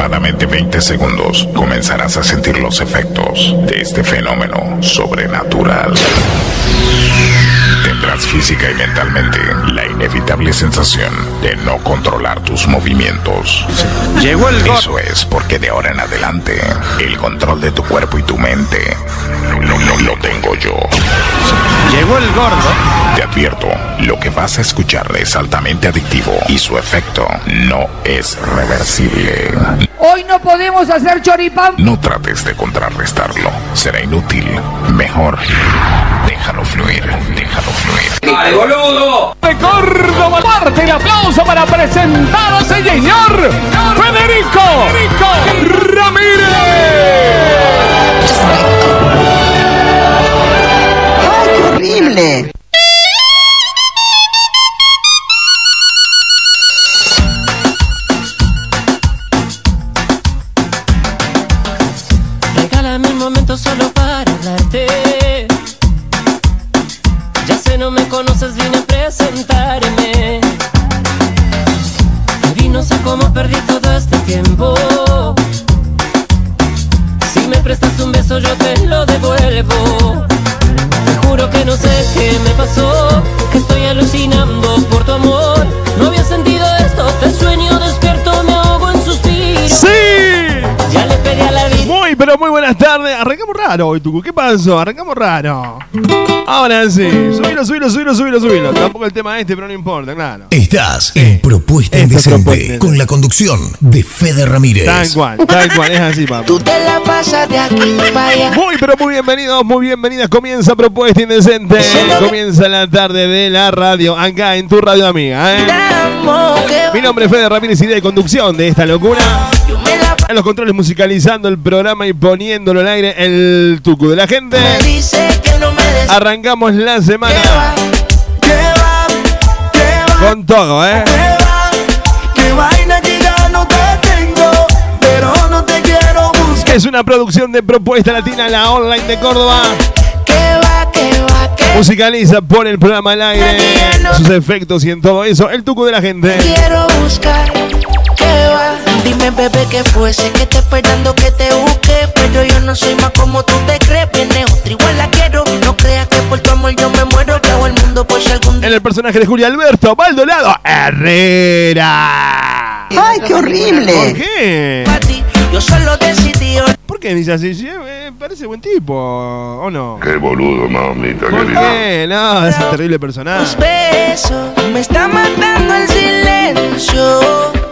aproximadamente 20 segundos comenzarás a sentir los efectos de este fenómeno sobrenatural. Tendrás física y mentalmente la inevitable sensación de no controlar tus movimientos. Llegó el gordo. Eso es porque de ahora en adelante el control de tu cuerpo y tu mente lo, lo- lo tengo yo. Llegó el gordo. Te advierto, lo que vas a escuchar es altamente adictivo y su efecto no es reversible. Hoy no podemos hacer choripán. No trates de contrarrestarlo, será inútil. Mejor, déjalo fluir, déjalo fluir. De Córdoba. Parte el aplauso para presentar a ese señor Federico Ramírez. ¡Ay, qué horrible! Yo te lo devuelvo. Te juro que no sé qué me pasó, pero muy buenas tardes. Arrancamos raro hoy, Tucu. ¿Qué pasó? Arrancamos raro. Ahora sí. Subilo, subilo, subilo, subilo, subilo. Tampoco el tema este, pero no importa, claro. Estás en Propuesta Esta Indecente propuesta. con la conducción de Fede Ramírez. Tal cual, tal cual. Es así, papá. Tú te la pasas de aquí para allá. Muy, pero muy bienvenidos, muy bienvenidas. Comienza Propuesta Indecente. Comienza la tarde de la radio, acá en tu radio amiga. ¿eh? Mi nombre es Fede Ramírez, idea de conducción de esta locura. En los controles musicalizando el programa y poniéndolo al aire el tucu de la gente. me dice que no me des Arrancamos la que semana va, que va, que va, con todo, ¿eh? Es una producción de Propuesta Latina, la online de Córdoba. Musicaliza, pone el programa al aire, sus efectos y en todo eso, el tucu de la gente. quiero buscar. Que va, dime bebé que fuese que te esperando que te busque, pero yo no soy más como tú te crees. Viene otra igual la quiero, no creas que por tu amor yo me muero, que hago el mundo por si algún En el personaje de Julio Alberto Maldonado Herrera. ¡Ay, qué horrible! ¿Por qué? yo solo decidí ¿Por qué dice así? Sí, eh, parece buen tipo, ¿o no? Qué boludo, mamita ¿Por qué? No, es un terrible personaje. me tus besos. Me está matando el silencio.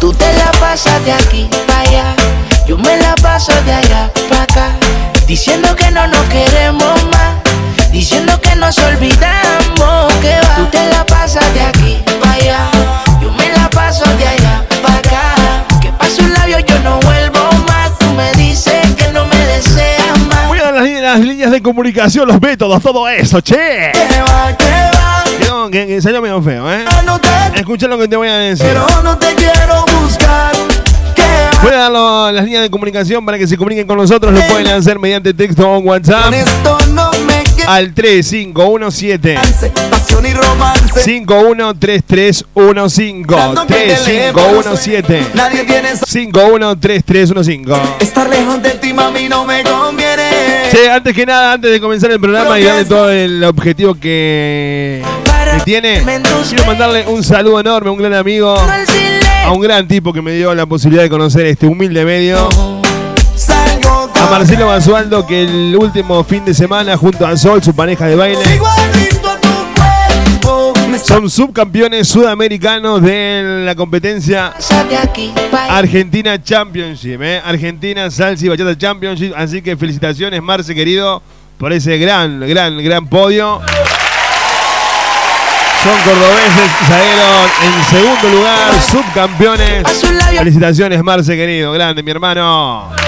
Tú te la pasas de aquí para allá, yo me la paso de allá para acá. Diciendo que no nos queremos más, diciendo que nos olvidamos las, líneas- de comunicación, los métodos, todo eso, che. Que va, que va, Que, que salió medio feo, ¿eh? no te Escucha lo que te voy a decir. pero no te quiero buscar. Que va, Voy a dar las líneas de comunicación para que se comuniquen con nosotros. Lo pueden hacer mediante texto o WhatsApp con esto no me al 3517 quedanse. Pasión y romance. 513315 3517 Nadie tiene esa- 513315 Estar lejos de ti, mami, no me conviene. Che, antes que nada, antes de comenzar el programa y darle todo el objetivo que, que tiene, quiero mandarle un saludo enorme a un gran amigo, a un gran tipo que me dio la posibilidad de conocer este humilde medio. A Marcelo Basualdo, que el último fin de semana, junto a Sol, su pareja de baile, son subcampeones sudamericanos de la competencia Argentina Championship, ¿eh? Argentina Salsa y Bachata Championship. Así que felicitaciones, Marce, querido, por ese gran, gran, gran podio. Son cordobeses, salieron en segundo lugar, subcampeones. Felicitaciones, Marce, querido, grande, mi hermano.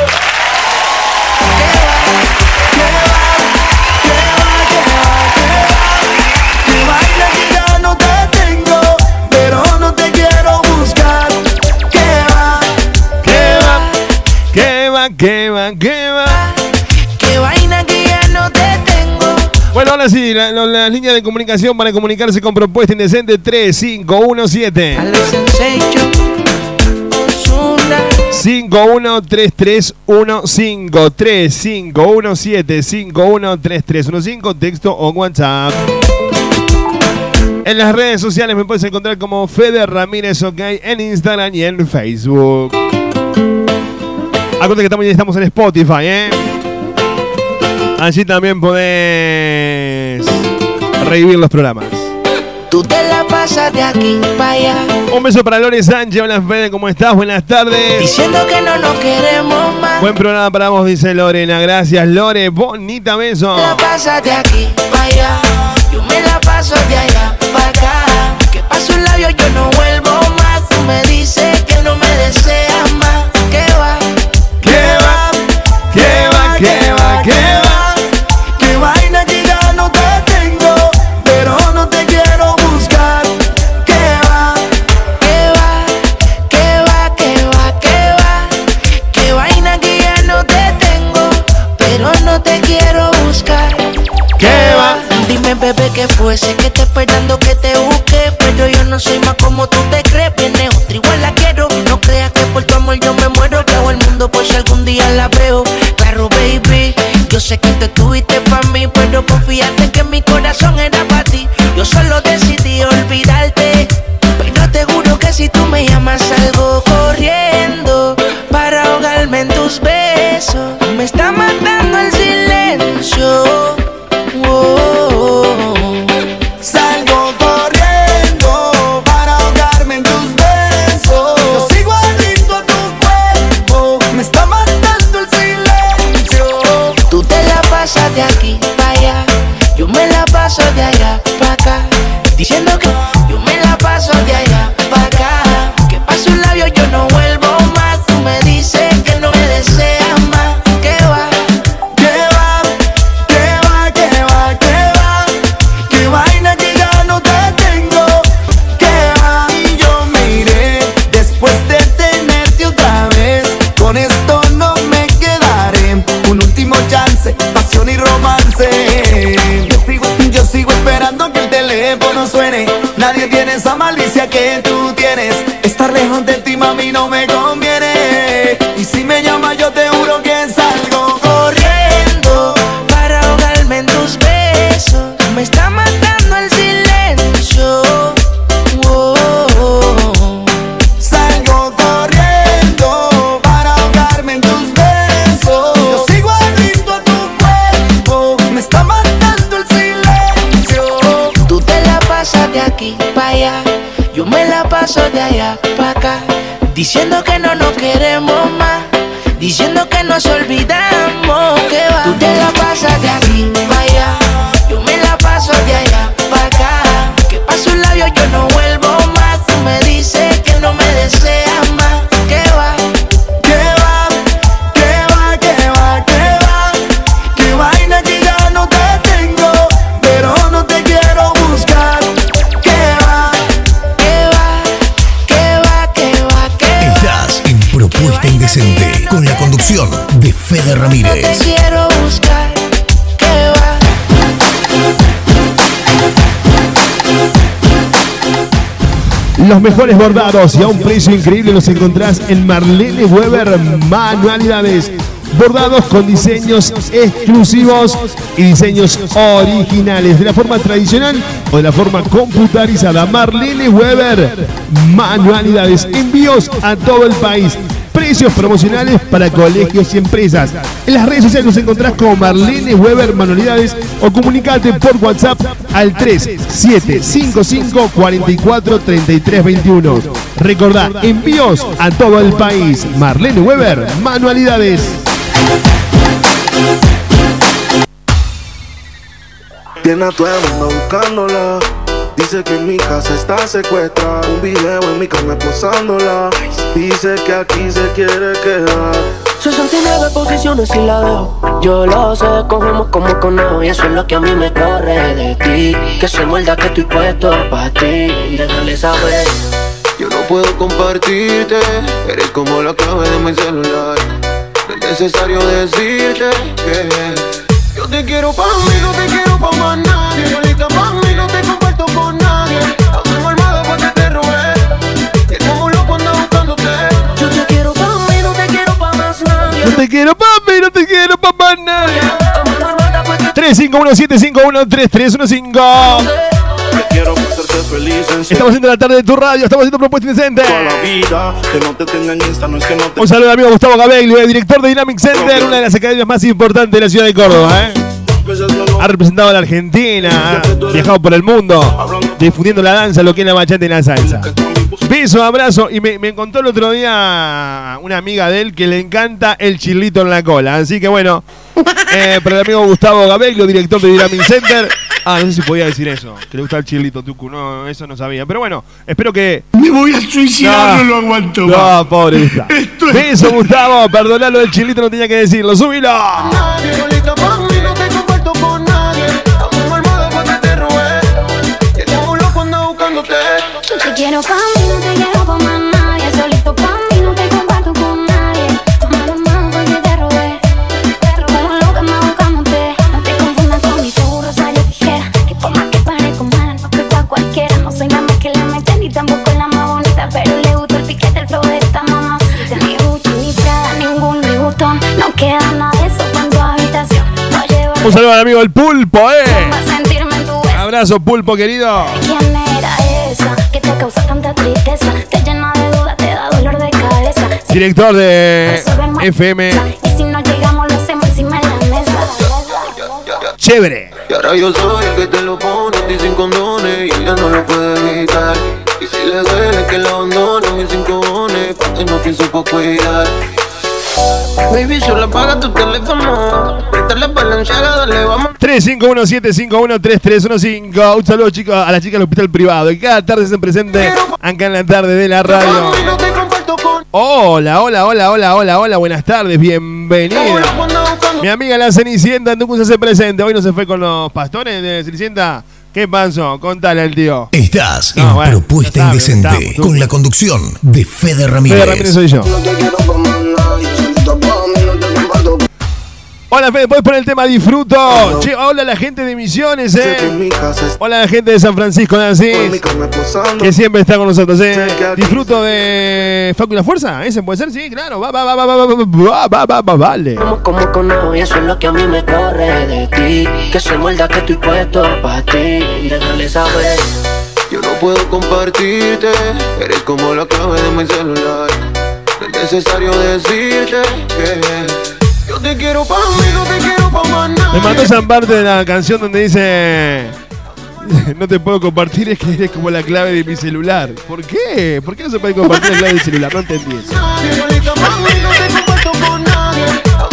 Ahora sí, la, la- las líneas de comunicación para comunicarse con Propuesta Indecente 3517 Alex Sensation. Ozuna. 513315 3517 513315 texto o WhatsApp. En las redes sociales me puedes encontrar como Fede Ramírez OK en Instagram y en Facebook. Acuérdate que también estamos en Spotify, ¿eh? Allí también podés revivir los programas. Tú te la pasas de aquí para allá. Un beso para Lore Sánchez. Hola Fede, ¿cómo estás? Buenas tardes. Diciendo que no nos queremos más. Buen programa para vos, dice Lorena. Gracias, Lore. Bonita beso. la pasas de aquí para allá. Yo me la paso de allá para acá. Que paso un labio, yo no vuelvo más. Tú me dices que no me deseas más. ¿Qué va? Te quiero buscar. ¿Qué va? Dime, bebé, que fue. Sé que te esperando que te busque, pero yo no soy más como tú te crees. Viene otra, igual la quiero. No creas que por tu amor yo me muero. Hago el mundo por si algún día la veo. Claro, baby. Yo sé que te tuviste para mí, pero confiaste que mi corazón era para ti. Yo solo decidí olvidarte. Pero te juro que si tú me llamas salgo corriendo para ahogarme en tus besos. Paso de allá para acá. Que paso un labio, yo no vuelvo Nadie tiene esa malicia que tú tienes. Estar lejos de ti, mami, no me Diciendo que no nos queremos más, diciendo que nos olvidamos. No te Ramírez. quiero buscar. ¿Qué va? Los mejores bordados y a un precio increíble los encontrás en Marlene Weber Manualidades. Bordados con diseños exclusivos y diseños originales de la forma tradicional o de la forma computarizada. Marlene Weber Manualidades. Envíos a todo el país. Precios promocionales para colegios y empresas. En las redes sociales nos encontrás como Marlene Weber Manualidades o comunicate por WhatsApp al 3755 44 33 21. Recordá, envíos a todo el país. Marlene Weber Manualidades. Tiene a todo el mundo buscándola. Dice que en mi casa está secuestrada. Un video en mi cama posándola. Dice que aquí se quiere quedar. 69 posiciones y la dejo. Yo lo sé, cogemos como conejo. Y eso es lo que a mí me corre de ti. Que se muerda que estoy puesto para ti. Déjale saber. Yo no puedo compartirte. Eres como la clave de mi celular. Desde necesario decirte que yo te quiero pa' mí, no te quiero pa' más nadie. No te quiero papi, no te quiero papá nadie. Ando armada pa' que 351-751-3315. Te quiero hacerte feliz en Estamos haciendo la tarde de tu radio, estamos haciendo propuesta indecente. toda la vida. Que no te tenga en Insta, no es que no te Un saludo al amigo Gustavo Gabeglio, el director de Dynamic Center, una de las academias más importantes de la ciudad de Córdoba. ¿eh? Ha representado a la Argentina, ha viajado por el mundo, difundiendo la danza, lo que es la bachata y la salsa. Beso, abrazo. Y me, me contó el otro día una amiga de él que le encanta el chilito en la cola. Así que bueno, eh, para el amigo Gustavo Gabeglio, director de Dynamic Center. Ah, no sé si podía decir eso, que le gusta el chilito, Tucu. No, eso no sabía. Pero bueno, espero que. Me voy a suicidar, No. no, lo aguanto más. No, pobre Gustavo. Esto es- Beso, Gustavo. Perdonalo del chilito, no tenía que decirlo. ¡Súbilo! Quiero pa' mí, no te quiero pa' más nadie. Solito pa' mí, no te comparto con nadie. Mano a mano porque te robé. Como loca ando buscándote. No te confundas con mi tu rosario tijera. Que por más que parezco mala, no soy pa' cualquiera. No soy la más que le mete ni tampoco la más bonita. Pero le gusta el piquete, el flow de esta mamacita. Ni Gucci, ni Prada, ningún Louis Vuitton. No queda nada de eso en tu habitación. Voy a llevar Un saludo al amigo El Pulpo, ¿eh? Abrazo, Pulpo, querido. ¿Quién era esa que te causa tanta tristeza? Te llena de dudas, te da dolor de cabeza. Si Director de FM. Y si no llegamos, lo hacemos encima de la mesa. Chévere. Y ahora yo soy el que te lo pone a ti sin condones y ella no lo puede evitar. Y si le duele que la abandone, mis cinco cojones, porque no pienso pa' cuidar. Baby, solo apaga tu teléfono. Préstale balanceada, dale, vamos. 351-751-3315. Un saludo chicos, a las chicas del hospital privado. Y cada tarde se presente acá en la tarde de la radio. Hola, hola, hola, hola, hola, hola. Buenas tardes, bienvenida. buscando. Mi amiga la Cenicienta en Tucumán se hace presente. Hoy no se fue con los pastores de Cenicienta. ¿Qué pasó? Contale al tío. Estás No, en bueno, Propuesta Indecente estamos. con la conducción de Fede Ramírez. Fede Ramírez soy yo. Hola, Fede, ¿puedes poner el tema Disfruto? Che, hola la gente de Misiones, eh. Hola la gente de San Francisco de Asís. Que siempre está con nosotros, eh. Disfruto de Facu y la Fuerza. ¿Ese puede ser? Sí, claro. Va, va, va, va, va, va, va, va, va, va, va, vale. Como, como conejo y eso es lo que a mí me corre de ti Que se muerda que estoy puesto pa' ti Déjale saber Yo no puedo compartirte, eres como la clave de mi celular. No es necesario decirte que yo te quiero pa' mí, no te quiero pa' más Me mandó esa parte de la canción donde dice. No te puedo compartir, es que eres como la clave de mi celular. ¿Por qué? ¿Por qué no se puede compartir la clave del celular? No entendí eso. Nadie, solita pa' mí, no te comparto con nadie.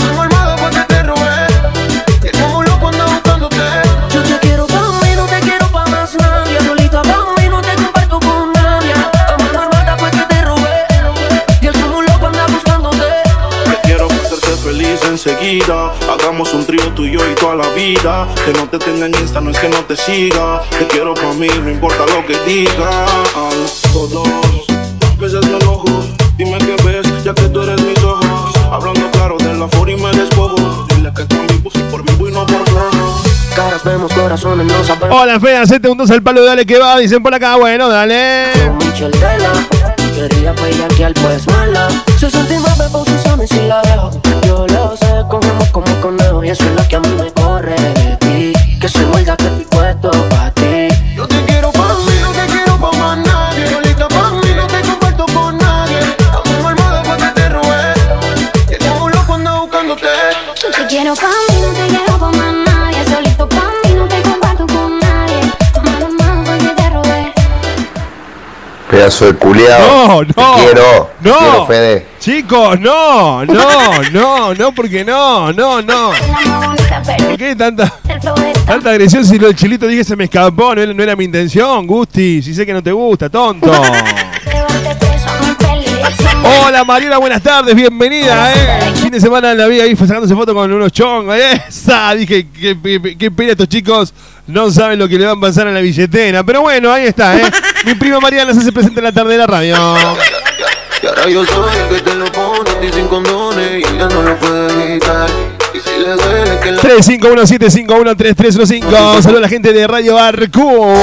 Enseguida. Hagamos un trío tú y yo y toda la vida. Que no te tenga en Insta, no es que no te siga. Te quiero pa' mí, no importa lo que diga. Todos, veces me enojo. Dime qué ves, ya que tú eres mis ojos. Hablando claro de la for y me despojo. Dile que también puse por mí y no por flojo. Caras vemos, corazones no sabemos Hola, un dos al palo, dale que va. Dicen por acá, bueno, dale. Quería bellaquear pues mala Se sentimos de posiciones y la dejo Yo lo sé, cogemos como conejo Y eso es lo que a mí me corre de ti Que se muerda que estoy puesto pa' ti Yo te quiero pa' mí, no te quiero pa' más nadie. Solita pa' mí, no te comparto con nadie. Ando armado pa' que te robé. Que un loco anda buscándote. Yo te quiero pa' mí, no te quiero pa' más Pedazo de culiao. No, no. Te quiero. Te No. quiero, Fede. Chicos, no, no, no, no, porque no, no, no. ¿Por qué tanta, tanta agresión si lo del chilito dije se me escapó? No era, no era mi intención, Gusti. Si sé que no te gusta, tonto. Hola Mariela, buenas tardes, bienvenida, eh. El fin de semana la vi ahí sacándose foto con unos chongos. Esa, dije, qué, qué- qué pena estos chicos no saben lo que le van a pasar a la billetera. Pero bueno, ahí está, eh. Mi prima Mariela se hace presente en la tarde de la radio. Y ahora yo soy el que te lo pone con y sin condones y ella no lo puede evitar. Y si le duele que la 351-751-3315. Saludos a la gente de Radio Arcu.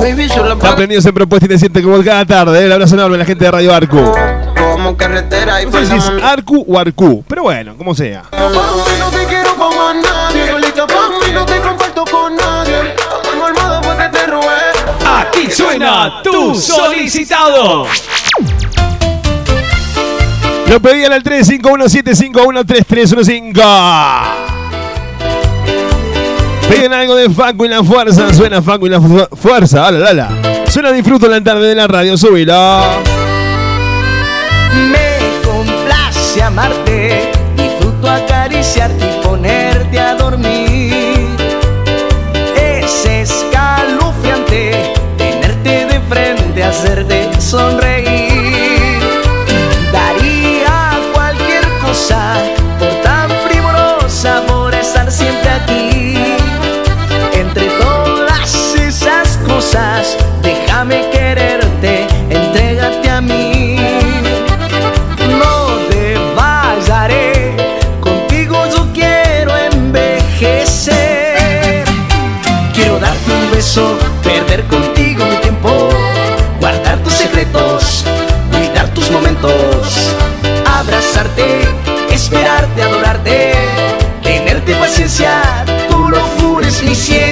Están prendidos en propuesta y te siente como cada tarde. El abrazo enorme a la gente de Radio Arcu. como carretera y No sé si es Arcu o Arcu, pero bueno, como sea. Aquí suena tu solicitado. Lo pedían al 351-751-3315. Piden algo de Facu y la fuerza. Suena Facu y la fu- fuerza. Ala, ala. Suena disfruto la tarde de la radio. Súbilo. Me complace amarte, disfruto acariciarte perder contigo mi tiempo, guardar tus secretos, cuidar tus momentos, abrazarte, esperarte, adorarte, tenerte paciencia, tu locura es mi ciencia.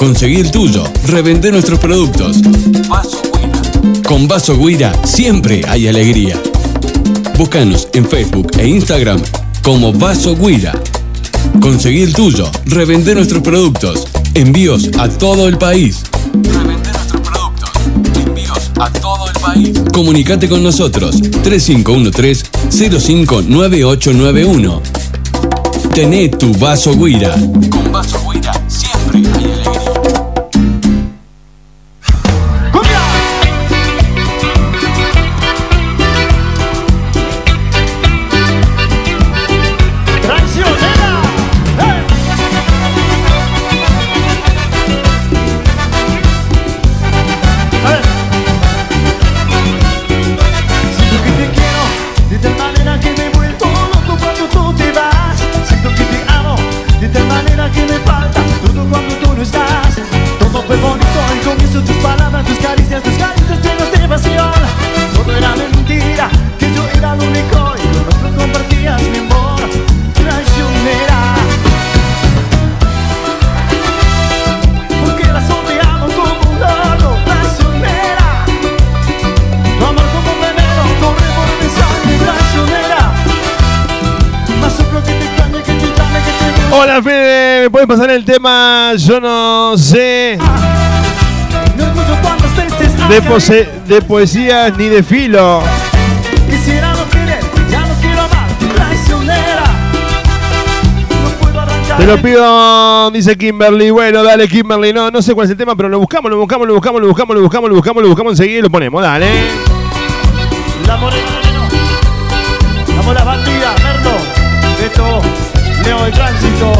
Conseguí el tuyo, revendé nuestros productos. Con Vaso Guira siempre hay alegría. Búscanos en Facebook e Instagram como Vaso Guira. Conseguí el tuyo, revendé nuestros productos. Envíos a todo el país. Revendé nuestros productos. Envíos a todo el país. Comunicate con nosotros 3513-059891. Tené tu vaso Guira. Con vaso Guira ¿me puedes pasar el tema? Yo no sé. De, pose- de poesías ni de filo. Te lo pido, dice Kimberly. Bueno, dale Kimberly. No, no sé cuál es el tema, pero lo buscamos, lo buscamos, lo buscamos, lo buscamos, lo buscamos, lo buscamos, lo buscamos enseguida y lo ponemos. Dale. La morena. La bandida, Merlo. Beto, Leo de Tránsito.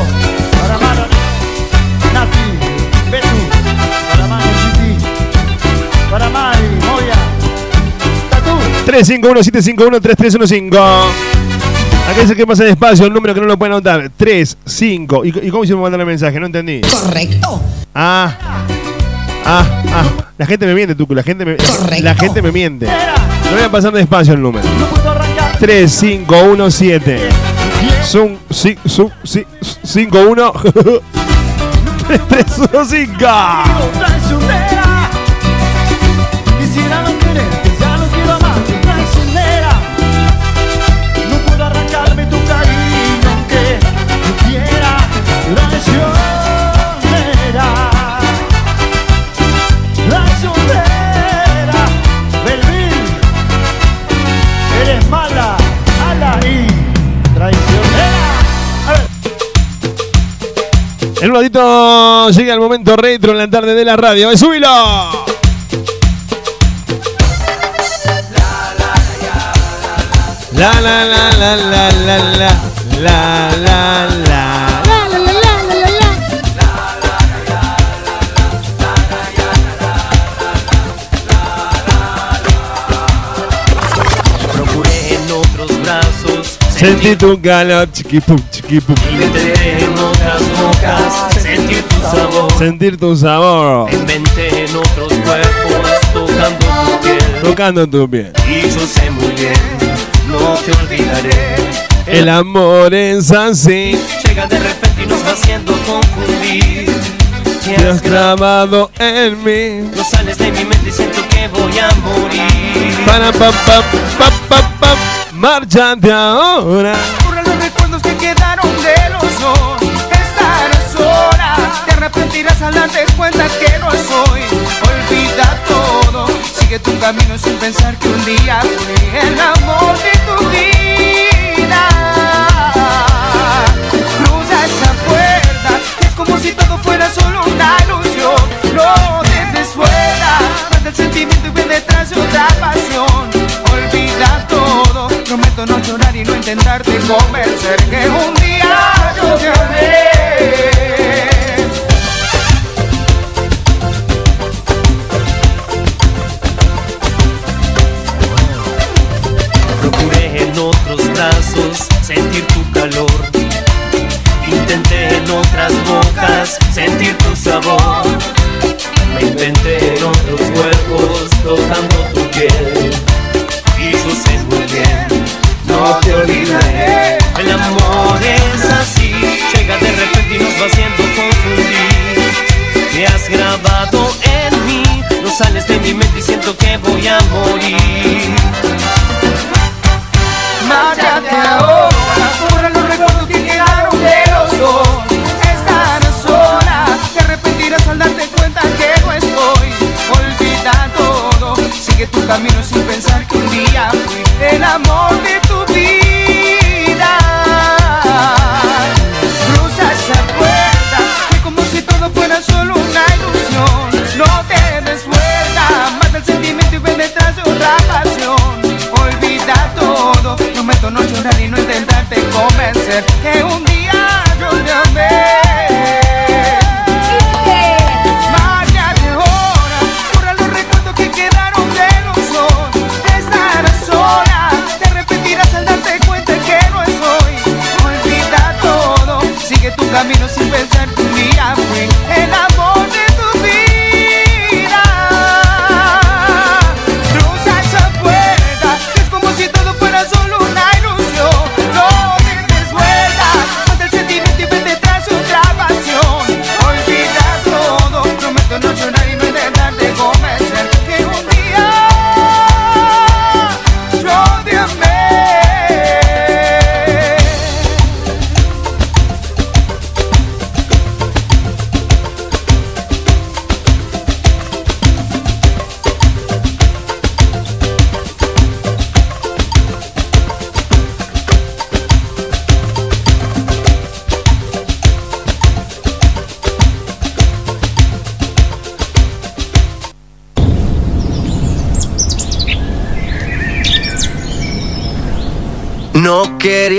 351-751-3315. Acá dice que pasa despacio el número que no lo pueden anotar. 3, 5. ¿Y, ¿Y cómo hicimos mandar el mensaje? No entendí. Correcto. Ah. Ah, ah. La gente me miente, Tucu. La gente me, la gente me miente. No voy a pasar despacio el número. 3, 5, 1, 7. Zoom, zoom, sí, 5, 1. 3, 3, 1, 5. En un ratito llega el momento retro en la tarde de la radio. ¡Eh, ¡Súbilo! La la la la la la la la la la Sentí tu calor, chiquipum, chiquipum. Inventé en otras bocas sentir tu sabor. Sentir tu sabor. Inventé en otros cuerpos tocando tu piel. Tocando tu piel. Y yo sé muy bien, no te olvidaré. El amor es así. Llega de repente y nos va haciendo confundir. Te has grabado en mí. No sales de mi mente y siento que voy a morir. Para pa pa pa pa pa. Márchate ahora. Borra los recuerdos que quedaron de los dos. Estarás sola, te arrepentirás al darte cuenta que no soy. Olvida todo, sigue tu camino sin pensar que un día fui el amor de tu vida. Cruza esa puerta, es como si todo fuera solo una ilusión. No te vuelta, mata el sentimiento y ven detrás de otra pasión. Prometo no llorar y no intentarte convencer que un día yo te amé. Procuré en otros brazos sentir tu calor. Intenté en otras bocas sentir tu sabor. Me inventé en otros cuerpos tocando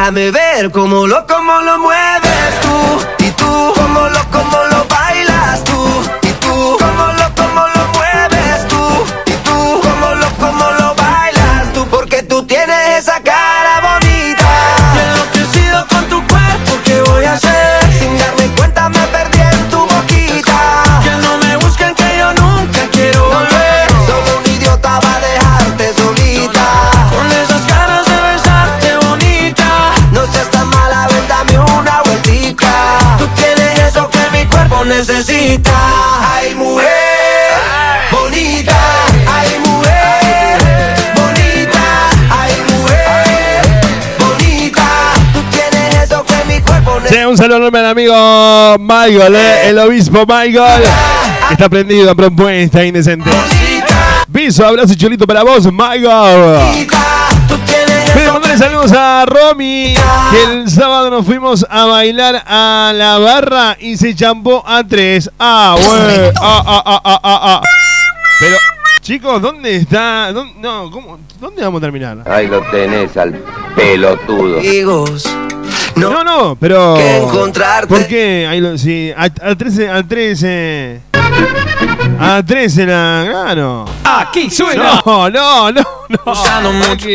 Déjame ver cómo lo, cómo lo mueves tú necesita. Ay, mujer, bonita. Ay, mujer, bonita. Ay, mujer, bonita. Tú tienes eso que mi cuerpo Sí, un saludo enorme al amigo Michael, eh, el obispo Michael, que está prendido a propuesta indecente. Piso, abrazo y chulito para vos, Michael. Mandarle saludos a Romy, que el sábado nos fuimos a bailar a la barra y se champó a tres. Ah, güey. Ah, ah, ah, ah, ah, ah. Pero, chicos, ¿dónde está? ¿Dónde, no, ¿cómo? ¿Dónde vamos a terminar? Ahí lo tenés al pelotudo. Amigos. No, no, pero. que encontrarte. ¿Por qué? Ahí lo- sí, al, al 13. Al 13. A 13 la. Claro. Aquí suena. No, no, no, no. Usando mucho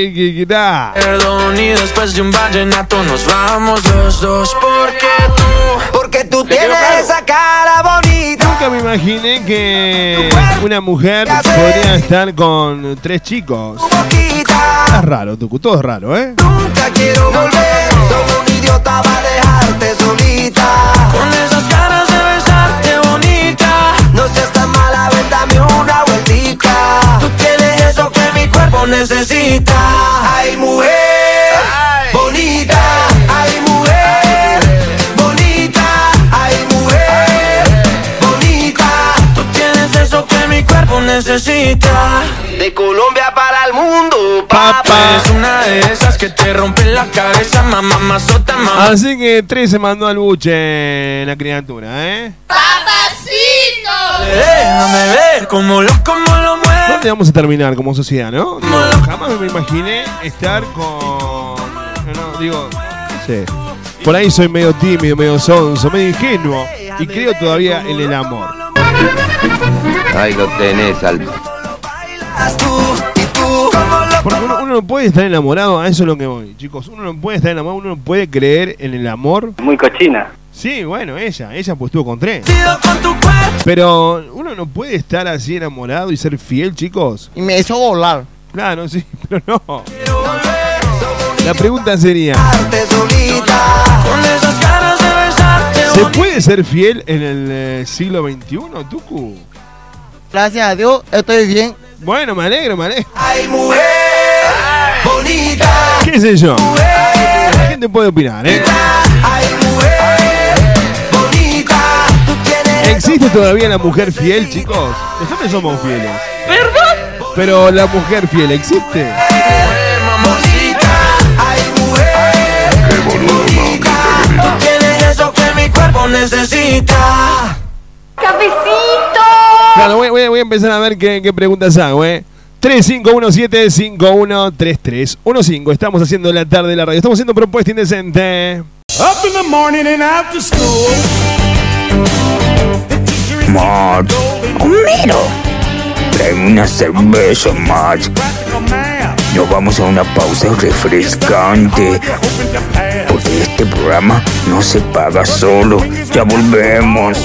perdón y después de un vallenato nos vamos los dos porque tú Porque tú tienes esa cara bonita. Nunca me imaginé que una mujer podría estar con tres chicos. Es raro, Tucu, todo es raro, ¿eh? Nunca quiero volver. Soy un idiota va a dejarte solita. con esas bonita. No seas tan mala, ven dame una vueltica. Tú tienes eso que mi cuerpo necesita. Ay, mujer, bonita. Cuerpo necesita. De Colombia para el mundo, Papá. Eres una de esas que te rompen la cabeza, mamá, mazota, mamá. Así que tres se mandó al buche la criatura, ¿eh? Déjame ver cómo lo, cómo lo mueves. ¿Dónde vamos a terminar como sociedad, no? No, jamás me imaginé estar con. No, digo, no sé. Por ahí soy medio tímido, medio sonso, medio ingenuo. Y creo todavía en el amor. Ahí lo tenés al Porque uno, uno no puede estar enamorado, a eso es lo que voy, chicos. Uno no puede estar enamorado, uno no puede creer en el amor. Muy cochina. Sí, bueno, ella, ella pues estuvo con tres. Pero uno no puede estar así enamorado y ser fiel, chicos. Y me hizo volar. Claro, sí, pero no. La pregunta sería, ¿se puede ser fiel en el eh, siglo XXI, Tucu? Gracias a Dios, estoy bien. Bueno, me alegro, me alegro. Ay, mujer, bonita. ¿Qué sé yo? La gente puede opinar, ¿eh? Ay, mujer, bonita. Tú tienes ¿Existe todavía la mujer fiel, chicos? Nosotros somos fieles. ¿Verdad? Pero la mujer fiel, ¿existe? Ay, mujer, bonita. Tú tienes eso que mi cuerpo necesita. cafecito! Claro, voy, voy- voy a empezar a ver qué, qué preguntas hago, ¿eh? 3517-513315. Estamos haciendo la tarde de la radio. Estamos haciendo propuesta indecente. Up in the morning and after school. Max, Homero, tráeme una cerveza, Max. Nos vamos a una pausa refrescante. Porque este programa no se paga solo. Ya volvemos.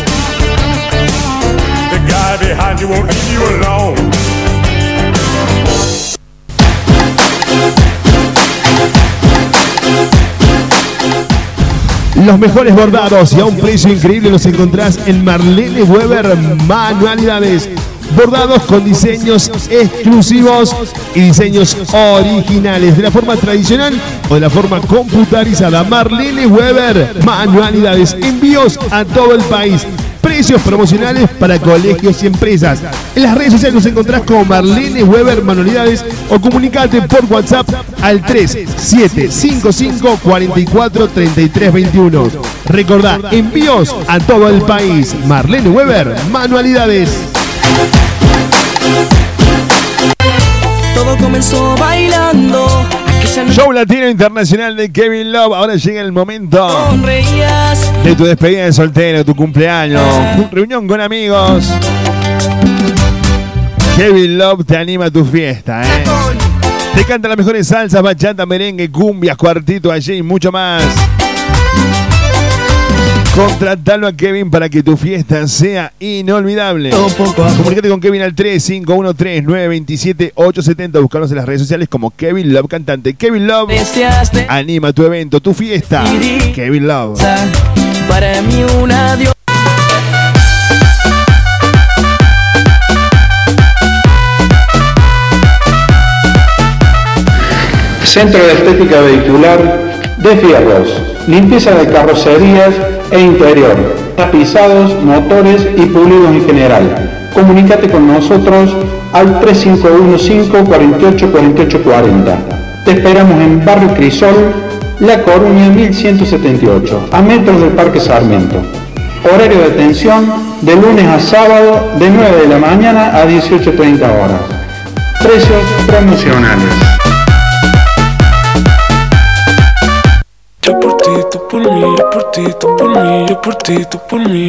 Los mejores bordados y a un precio increíble los encontrás en Marlene Weber Manualidades. Bordados con diseños exclusivos y diseños originales, de la forma tradicional o de la forma computarizada. Marlene Weber Manualidades. Envíos a todo el país. Precios promocionales para colegios y empresas. En las redes sociales nos encontrás como Marlene Weber Manualidades o comunicate por WhatsApp al 3755 44 33 21. Recordá, envíos a todo el país. Marlene Weber Manualidades. Todo comenzó bailando. Aquella noche Show Latino Internacional de Kevin Love. Ahora llega el momento de tu despedida de soltero, tu cumpleaños, tu reunión con amigos. Kevin Love te anima a tu fiesta, ¿eh? Te canta las mejores salsas, bachata, merengue, cumbias, cuartito allí y mucho más. Contratalo a Kevin para que tu fiesta sea inolvidable. Comunicate con Kevin al 3513-927-870. Buscarnos en las redes sociales como Kevin Love Cantante. Kevin Love anima tu evento, tu fiesta. Kevin Love. para mí un adiós. Centro de Estética Vehicular de Fierros. Limpieza de carrocerías e interior. Tapizados, motores y pulidos en general. Comunícate con nosotros al 3515 48 48 40. Te esperamos en Barrio Crisol, La Coruña 1178, a metros del Parque Sarmiento. Horario de atención de lunes a sábado de 9 de la mañana a 18.30 horas. Precios promocionales.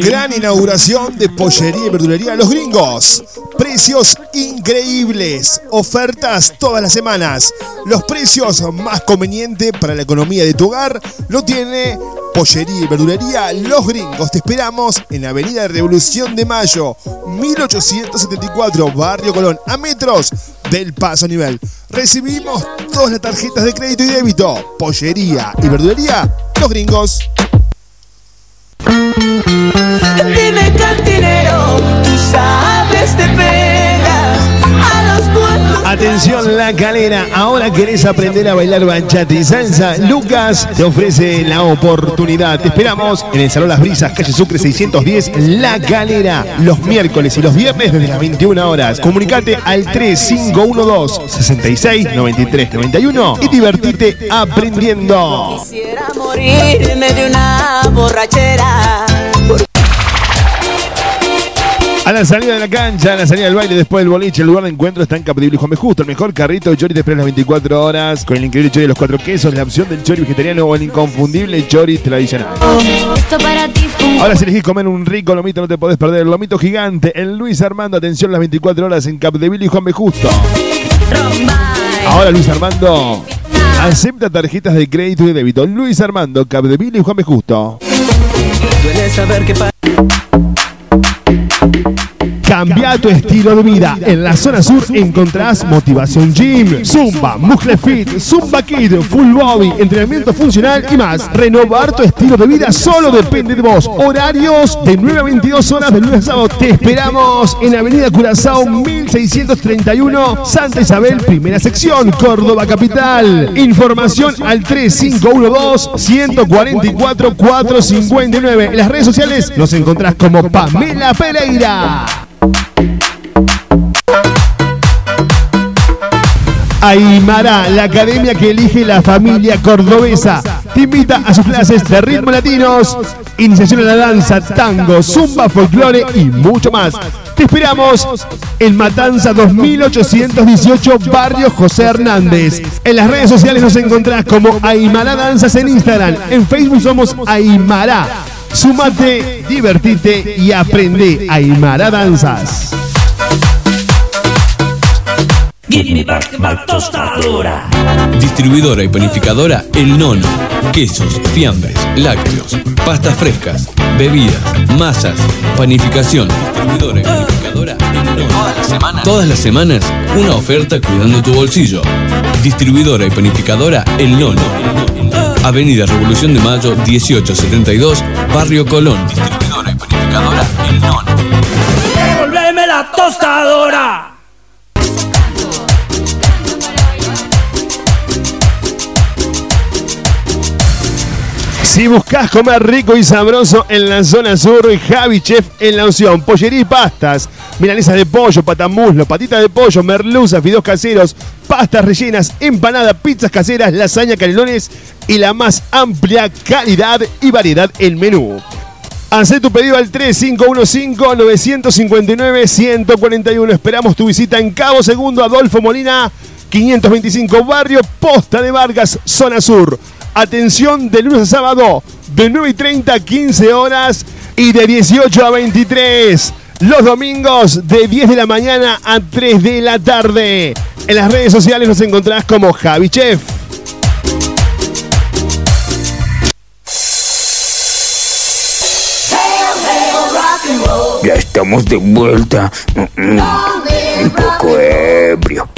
Gran inauguración de pollería y verdulería Los Gringos. Precios increíbles. Ofertas todas las semanas. Los precios más convenientes para la economía de tu hogar lo tiene Pollería y Verdulería Los Gringos. Te esperamos en Avenida Revolución de Mayo, 1874, Barrio Colón, a metros del Paso Nivel. Recibimos todas las tarjetas de crédito y débito. Pollería y Verdulería Los Gringos. Dime cantinero, tú sabes los cuatro. Atención La Calera, ahora querés aprender a bailar bachata y salsa. Lucas te ofrece la oportunidad. Te esperamos en el Salón Las Brisas, calle Sucre 610, La Calera, los miércoles y los viernes desde las 21 horas. Comunicate al 3512 66 93 91 y divertite aprendiendo. Quisiera morirme de una borrachera. A la salida de la cancha, a la salida del baile, después del boliche, el lugar de encuentro está en Capdeville y Juan B. Justo. El mejor carrito de chori te espera las 24 horas con el increíble chori de los cuatro quesos, la opción del chori vegetariano o el inconfundible chori tradicional. Ahora si elegís comer un rico lomito no te podés perder. El lomito gigante en Luis Armando. Atención las 24 horas en Capdeville y Juan B. Justo. Ahora Luis Armando acepta tarjetas de crédito y de débito. Luis Armando, Capdeville y Juan B. Justo. Duele saber que pa- Cambia tu estilo de vida. En la zona sur encontrás Motivación Gym, Zumba, Muscle Fit, Zumba Kid, Full Body, entrenamiento funcional y más. Renovar tu estilo de vida solo depende de vos. Horarios de 9 a 22 horas de lunes a sábado. Te esperamos en Avenida Curazao 1631, Santa Isabel, primera sección, Córdoba Capital. Información al 3512-144-459. En las redes sociales nos encontrás como Pamela Pereira. Aymara, la academia que elige la familia cordobesa. te invita a sus clases de ritmo latinos, iniciación a la danza, tango, zumba, folclore y mucho más. Te esperamos en Matanza 2818, Barrio José Hernández. En las redes sociales nos encontrás como Aymara Danzas en Instagram. En Facebook somos Aymara. Sumate, divertite y aprende Aymara Danzas. Give me back my tostadora. Distribuidora y panificadora El Nono. Quesos, fiambres, lácteos, pastas frescas, bebidas, masas, panificación. Distribuidora y panificadora El Nono. Todas las semanas. Todas las semanas, una oferta cuidando tu bolsillo. Distribuidora y panificadora El Nono. Avenida Revolución de Mayo 1872, Barrio Colón. Distribuidora y panificadora El Nono. Devolveme la tostadora. Si buscas comer rico y sabroso en la zona sur, Javi Chef en la opción Pollería y Pastas, milanesa de pollo, patamuslo, patita de pollo, merluza, fideos caseros, pastas rellenas, empanada, pizzas caseras, lasaña, canelones y la más amplia calidad y variedad en menú. Hacé tu pedido al 3515-959-141. Esperamos tu visita en Cabo Segundo, Adolfo Molina, 525 Barrio Posta de Vargas, Zona Sur. Atención de lunes a sábado, de 9 y 30 a 15 horas y de 18 a 23. Los domingos de 10 de la mañana a 3 de la tarde. En las redes sociales nos encontrás como Javi Chef. Ya estamos de vuelta. Mm, mm, Un poco ebrio.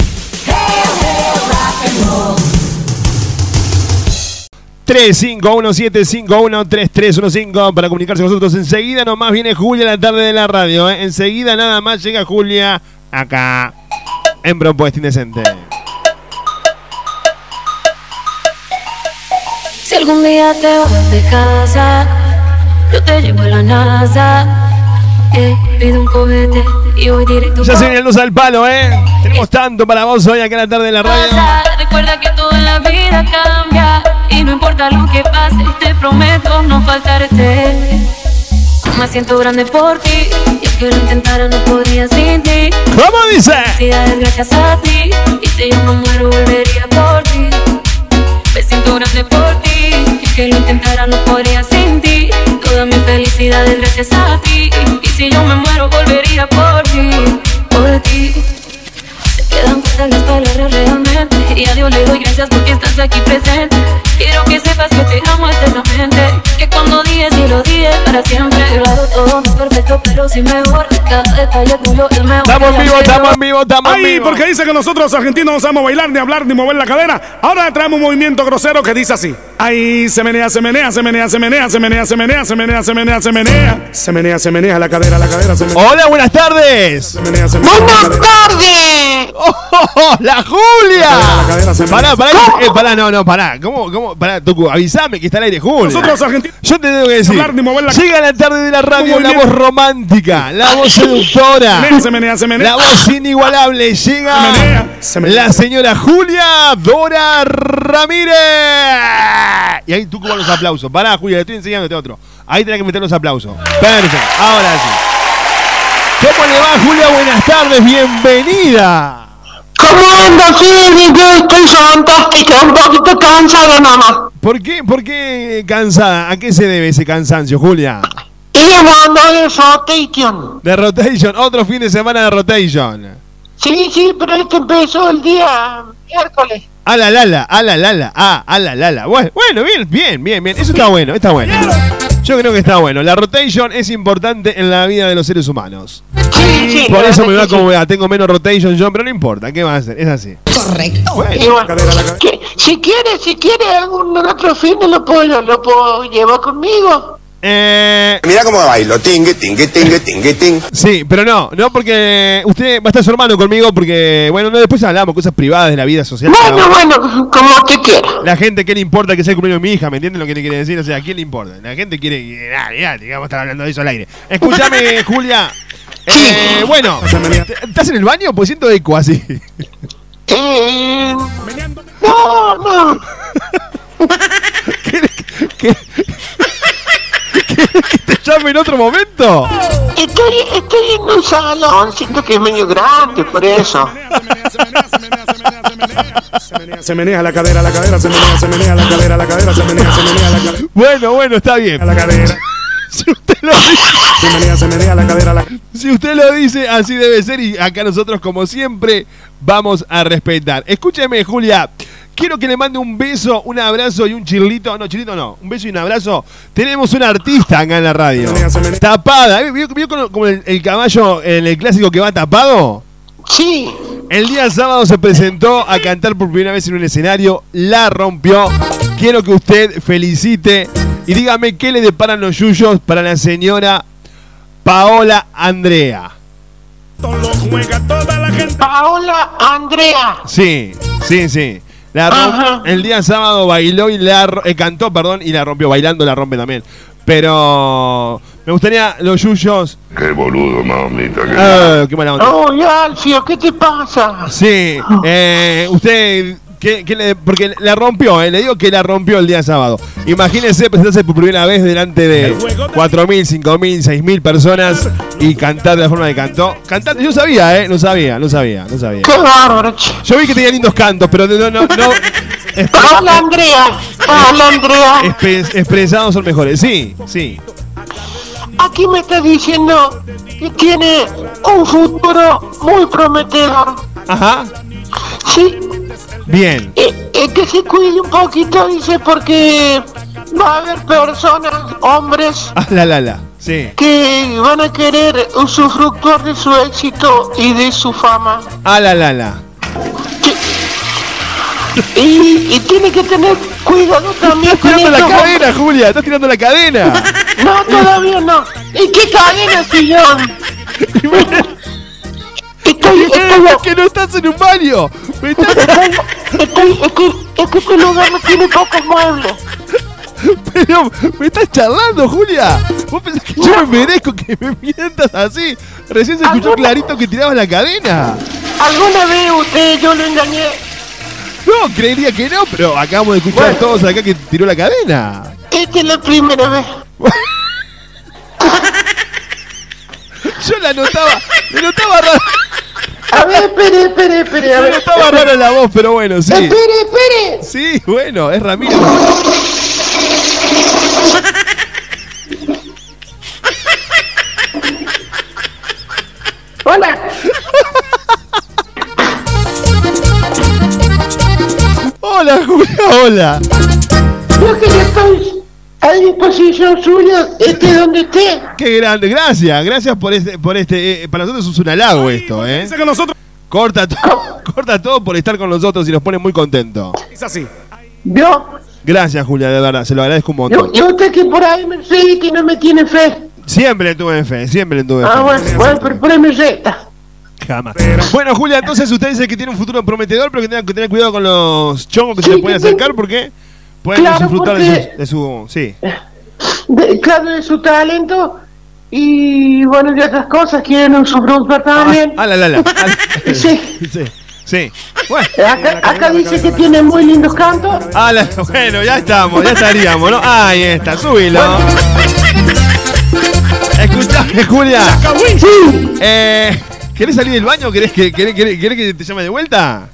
3517513315 para comunicarse con nosotros. Enseguida nomás viene Julia en la tarde de la radio. ¿eh? Enseguida nada más llega Julia acá en Propuesta Indecente. Si algún día te vas de casa, yo te llevo a la NASA. Eh, pido un cohete y voy directo Ya se viene luz al palo, ¿eh? Tenemos tanto para vos hoy acá en la tarde de la radio. Recuerda que todo en la vida cambia no importa lo que pase, te prometo no faltarte. Me siento grande por ti y aunque lo intentara no podría sin ti. ¿Cómo dice? Felicidades gracias a ti y si yo me muero volvería por ti. Me siento grande por ti y aunque lo intentara no podría sin ti. Toda mi felicidad es gracias a ti y si yo me muero volvería por ti, por ti. Se quedan cortas las palabras realmente Y a Dios le doy gracias porque estás aquí presente Quiero que sepas que te amo eternamente Que cuando dije sí lo dije para siempre Claro, todo no es perfecto pero sí mejor Cada detalle tuyo es mejor Estamos que en la vivo, estamos anterior. en vivo, estamos en Ay, vivo. porque dice que nosotros argentinos no sabemos bailar, ni hablar, ni mover la cadera. Ahora traemos un movimiento grosero que dice así. Ahí se menea, se menea, se menea, se menea, se menea, se menea, se menea, se menea, se menea. Se menea, se menea la cadera, la cadera, se menea. Hola, buenas tardes. Se menea, se menea. Buenas tardes. ¡Oh, la Julia! Pará, pará, eh, pará, no, no, pará. ¿Cómo, cómo? Pará, Tucu, avísame que está al aire Julia. Nosotros argentinos. Yo te tengo que decir. hablar ni mover la- Llega la tarde de la radio la voz romántica, la voz seductora. Se menea, se menea, se menea. La voz inigualable. Llega Se menea, se menea. la señora Julia Dora Ramírez. Y ahí tú con los aplausos. Pará, Julia, le estoy enseñándote otro. Ahí tenés que meter los aplausos. Perfecto, ahora sí. ¿Cómo le va, Julia? Buenas tardes, bienvenida. ¿Cómo andas, Silvi? Yo estoy fantástica, un poquito cansada mamá. ¿Por qué, ¿Por qué cansada? ¿A qué se debe ese cansancio, Julia? Y llamando de rotation. De rotation, otro fin de semana de rotation. Sí, sí, pero este empezó el día miércoles. A la lala, a la lala, ah, a la lala. Bueno, bueno, bien, bien, bien, bien. Eso está bueno, está bueno. Yo creo que está bueno. La rotation es importante en la vida de los seres humanos. Sí, sí. Por eso me va como va. Tengo menos rotation yo, pero no importa. ¿Qué va a hacer? Es así. Correcto. Bueno. Si quiere, si quiere algún otro fin lo puedo, lo puedo llevar conmigo. Eh, Mira cómo bailo, tingue, tingue, tingue, tingue, tingue. Sí, pero no, no porque usted va a estar su hermano conmigo porque, bueno, no, después hablamos cosas privadas de la vida social. Bueno, bueno, como usted quiera. La gente, ¿qué le importa que sea el cumpleaños de mi hija? ¿Me entienden lo que le quiere decir? O sea, ¿a quién le importa? La gente quiere... Dale, dale, vamos a estar hablando de eso al aire. Escúchame, Julia. Eh, bueno, ¿estás en el baño? Pues siento eco así. Eh, no, no. ¿Qué ¿Qué? ¿Quieres que te llame en otro momento? Estoy, estoy en un salón, siento que es medio grande, por eso. Se menea la cadera, la cadera, se menea, se menea la cadera, la cadera, se menea, se menea la cadera. Bueno, bueno, está bien. La cadera. Si usted lo dice, Se menea, se menea la cadera, la si usted lo dice, así debe ser y acá nosotros como siempre vamos a respetar. Escúcheme, Julia. Quiero que le mande un beso, un abrazo y un chirlito. No, chirlito no. Un beso y un abrazo. Tenemos una artista acá en la radio. Tapada. ¿Vio, como el, el caballo en el clásico que va tapado? Sí. El día sábado se presentó a cantar por primera vez en un escenario. La rompió. Quiero que usted felicite y dígame qué le deparan los yuyos para la señora Paola Andrea. Paola Andrea. Sí, sí, sí. La el día sábado bailó y la eh, cantó, perdón, y la rompió. Bailando la rompe también. Pero me gustaría los yuyos. Qué boludo, mamita. Qué Ah, qué mala onda. Oye, Alfio, ¿qué te pasa? Sí, eh, usted, ¿qué, qué le- porque la rompió, eh, le digo que la rompió el día sábado. Imagínese presentarse por primera vez delante de 4.000, 5.000, 6.000 personas y cantar de la forma que cantó. Cantante, yo sabía, ¿eh? No sabía, no sabía, no sabía. Qué bárbaro. Yo vi que tenía lindos cantos, pero no, no, no. Paola Andrea. Paola Andrea. Expresados son mejores. Sí, sí. Aquí me está diciendo que tiene un futuro muy prometedor. Ajá. Sí. Bien. Eh, eh, que se cuide un poquito, dice, porque va a haber personas, hombres, Ah, la, la, la. Sí. que van a querer usufructuar de su éxito y de su fama. Ah, la, la, la. Y, y tiene que tener cuidado también Estás tirando la esto. cadena, Julia, estás tirando la cadena. No, todavía no. ¿Y qué cadena, sillón? Estoy, estoy, Es que no estás en un baño. Estoy, este lugar no tiene pocos muebles. Pero me estás charlando, Julia. Vos pensás que yo me merezco que me mientas así. Recién se escuchó clarito que tirabas la cadena. ¿Alguna vez usted yo lo engañé? No, creería que no, pero acabamos de escuchar todos acá que tiró la cadena. Esta es la primera vez. Yo la notaba, le notaba rara. A ver, espere, espere, espere. A ver. notaba rara la voz, pero bueno, sí. Espere, espere. Sí, bueno, es Ramiro. Hola. Hola, Julia, hola. Yo que yo estoy a disposición suya, esté donde esté. Qué grande, gracias, gracias por este, por este, eh, para nosotros es un halago esto, eh. Dice que nosotros. Corta todo, corta todo por estar con nosotros y nos pone muy contentos. Es así. Yo, Gracias, Julia, de verdad, se lo agradezco un montón. yo usted que por ahí me sigue que no me tiene fe. Siempre le tuve fe, siempre le tuve fe. Ah, bueno, bueno, pero poneme receta. Jamás. Bueno, Julia, entonces usted dice que tiene un futuro prometedor, pero que tenga que tener cuidado con los chongos que se le pueden acercar porque pueden Claro, disfrutar de, su, de su- Sí. De, claro, de su talento y bueno, de otras cosas quieren usufructuar también. Ah, la, la, la. Sí. Sí. Sí. Bueno. Acá, acá dice que tiene muy lindos cantos. Ah, la- bueno, ya estamos, ya estaríamos, ¿no? Ahí está, súbilo. Escuchame, Julia. Eh, ¿Querés salir del baño? ¿Querés que, querés, querés- querés que te llame de vuelta?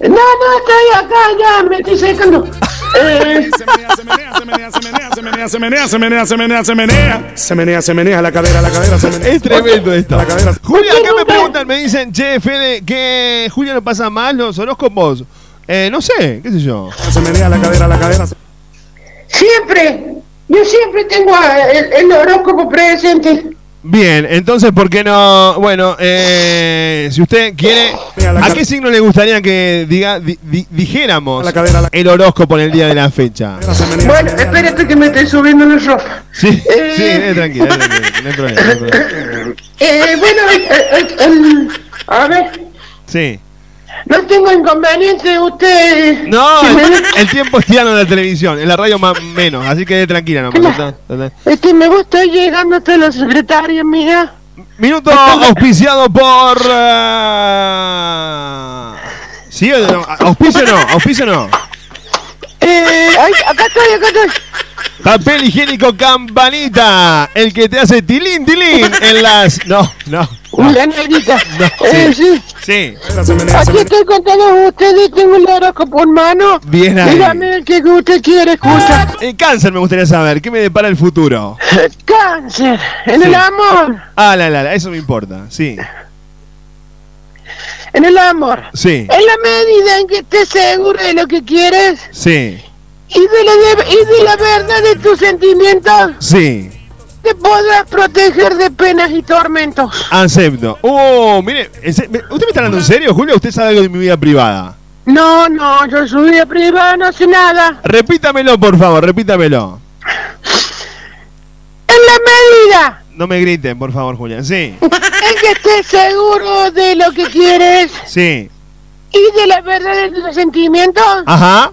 No, no, estoy acá, ya me estoy secando. Eh, Se menea, se menea, se menea, se menea, se menea, se menea, se menea, se menea, se menea, se menea la cadera, la cadera, se menea. Es tremendo esto. La cadera. Julia, acá me preguntan, me dicen, che, Fede, ¿qué Julia no pasa mal los horóscopos? Eh, no sé, qué sé yo. Se menea la cadera, la cadera. siempre, yo siempre tengo el, el horóscopo presente. Bien, entonces, ¿por qué no? Bueno, eh, si usted quiere, ¿a qué signo le gustaría que diga, di- di- dijéramos el horóscopo en el día de la fecha? Bueno, espérate que me estoy subiendo la ropa. Sí, sí, eh, tranquila, eh, tranquila, no hay problema, no hay problema. Eh, bueno, a ver, Sí. No tengo inconveniente, usted... No, si me- el, el tiempo es tirano en la televisión, en la radio más menos, así que tranquila nomás. Claro. ¿está? ¿está? Este, me gusta llegando hasta la secretaria mía. Minuto auspiciado por. eh, ¿Sí o no? ¿Auspicio no? ¿Auspicio no? Eh, Eh, ay, acá estoy, acá estoy. Papel higiénico campanita, el que te hace tilín, tilín en las... No, no. La negrita. No, Eh, sí. sí. Sí. Aquí estoy con todos ustedes, tengo el horóscopo en mano. Bien ahí. Dígame el que usted quiere escuchar. El cáncer me gustaría saber, ¿qué me depara el futuro? Cáncer, en el Sí. amor, Ah, la, la, la, eso me importa, sí. en el amor. Sí, En la medida en que estés seguro de lo que quieres sí, y de la, de- y de la verdad de tus sentimientos, sí. Te podrás proteger de penas y tormentos. Acepto. Oh, mire, ¿en se- me- ¿usted me está hablando en serio, Julio? ¿Usted sabe algo de mi vida privada? No, no, yo en su vida privada no sé nada. Repítamelo, por favor, repítamelo. En la medida No me griten, por favor, Julián. Sí, en que estés seguro de lo que quieres sí. y de la verdad de tus sentimientos, Ajá.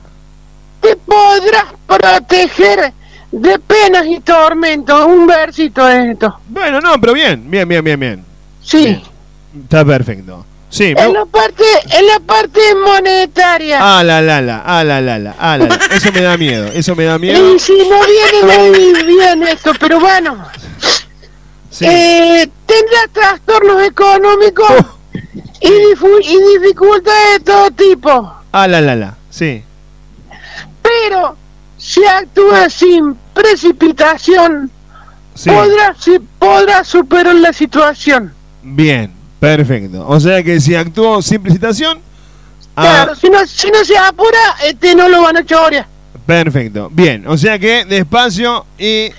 te podrás proteger de penas y tormentos. Un versito de esto. Bueno, no, pero bien, bien, bien, bien, bien. Sí. Está perfecto. Sí, me- En la parte, en la parte monetaria. Ah, la, la, la, ah, la, la, la, ah, la, la. Eso me da miedo, eso me da miedo. Y si no viene muy bien esto, pero bueno. Sí. Eh, tendrá trastornos económicos Oh. y, y dificultades de todo tipo. Ah, la, la, la. Sí. Pero si actúa sin precipitación, Sí. podrá, si podrá superar la situación. Bien, perfecto. O sea que si actúo sin presentación, ah, Claro, si no, si no se apura, este no lo van a chorear. perfecto. Bien, o sea que despacio y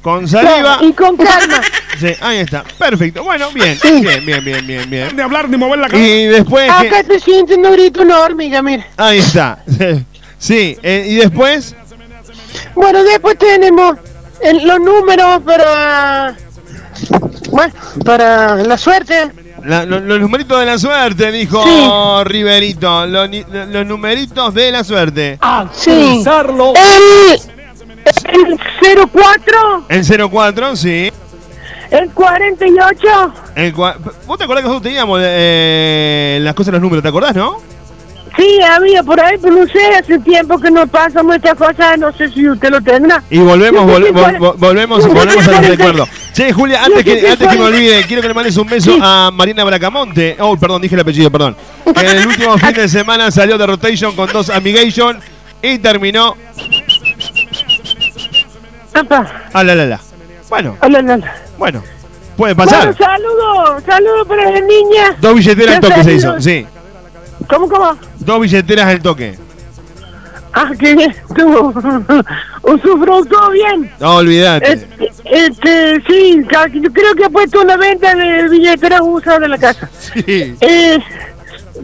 con saliva. Claro, y con calma. Sí, ahí está. Perfecto. Bueno, bien, bien, bien, bien, bien, bien. Ni hablar ni mover la Y después. que- Acá te sienten grito una hormiga, mire. Ahí está. Sí, eh, y después. Bueno, después tenemos el- los números para. Bueno, para la suerte. la- lo- los numeritos de la suerte, dijo Sí. Riverito. Los, los numeritos de la suerte. Sí. El, el 04, El 04, sí. el 48. El cua- ¿Vos te acordás que nosotros teníamos eh, las cosas de los números? ¿Te acordás, no? Sí, había por ahí, pero no sé, hace tiempo que no pasamos estas cosas, no sé si usted lo tendrá. Y volvemos, vol- vol- volvemos, volvemos al recuerdo. Che, Julia, antes que, antes que me olvide, quiero que le mandes un beso a Marina Bracamonte. Oh, perdón, dije el apellido, perdón. Que el último fin de semana salió de Rotation con dos Amigation y terminó. Apa, Ah, la, la, la. Bueno, ah, la, la, la. bueno, puede pasar. Bueno, saludos, saludos para la niña. Dos billeteras al toque se hizo, sí. ¿Cómo, cómo? Dos billeteras al toque. Ah, que bien, usufructó todo bien. No, olvídate. Este, este, sí, yo creo que ha puesto una venta de billeteras usadas de la casa. Sí. Eh,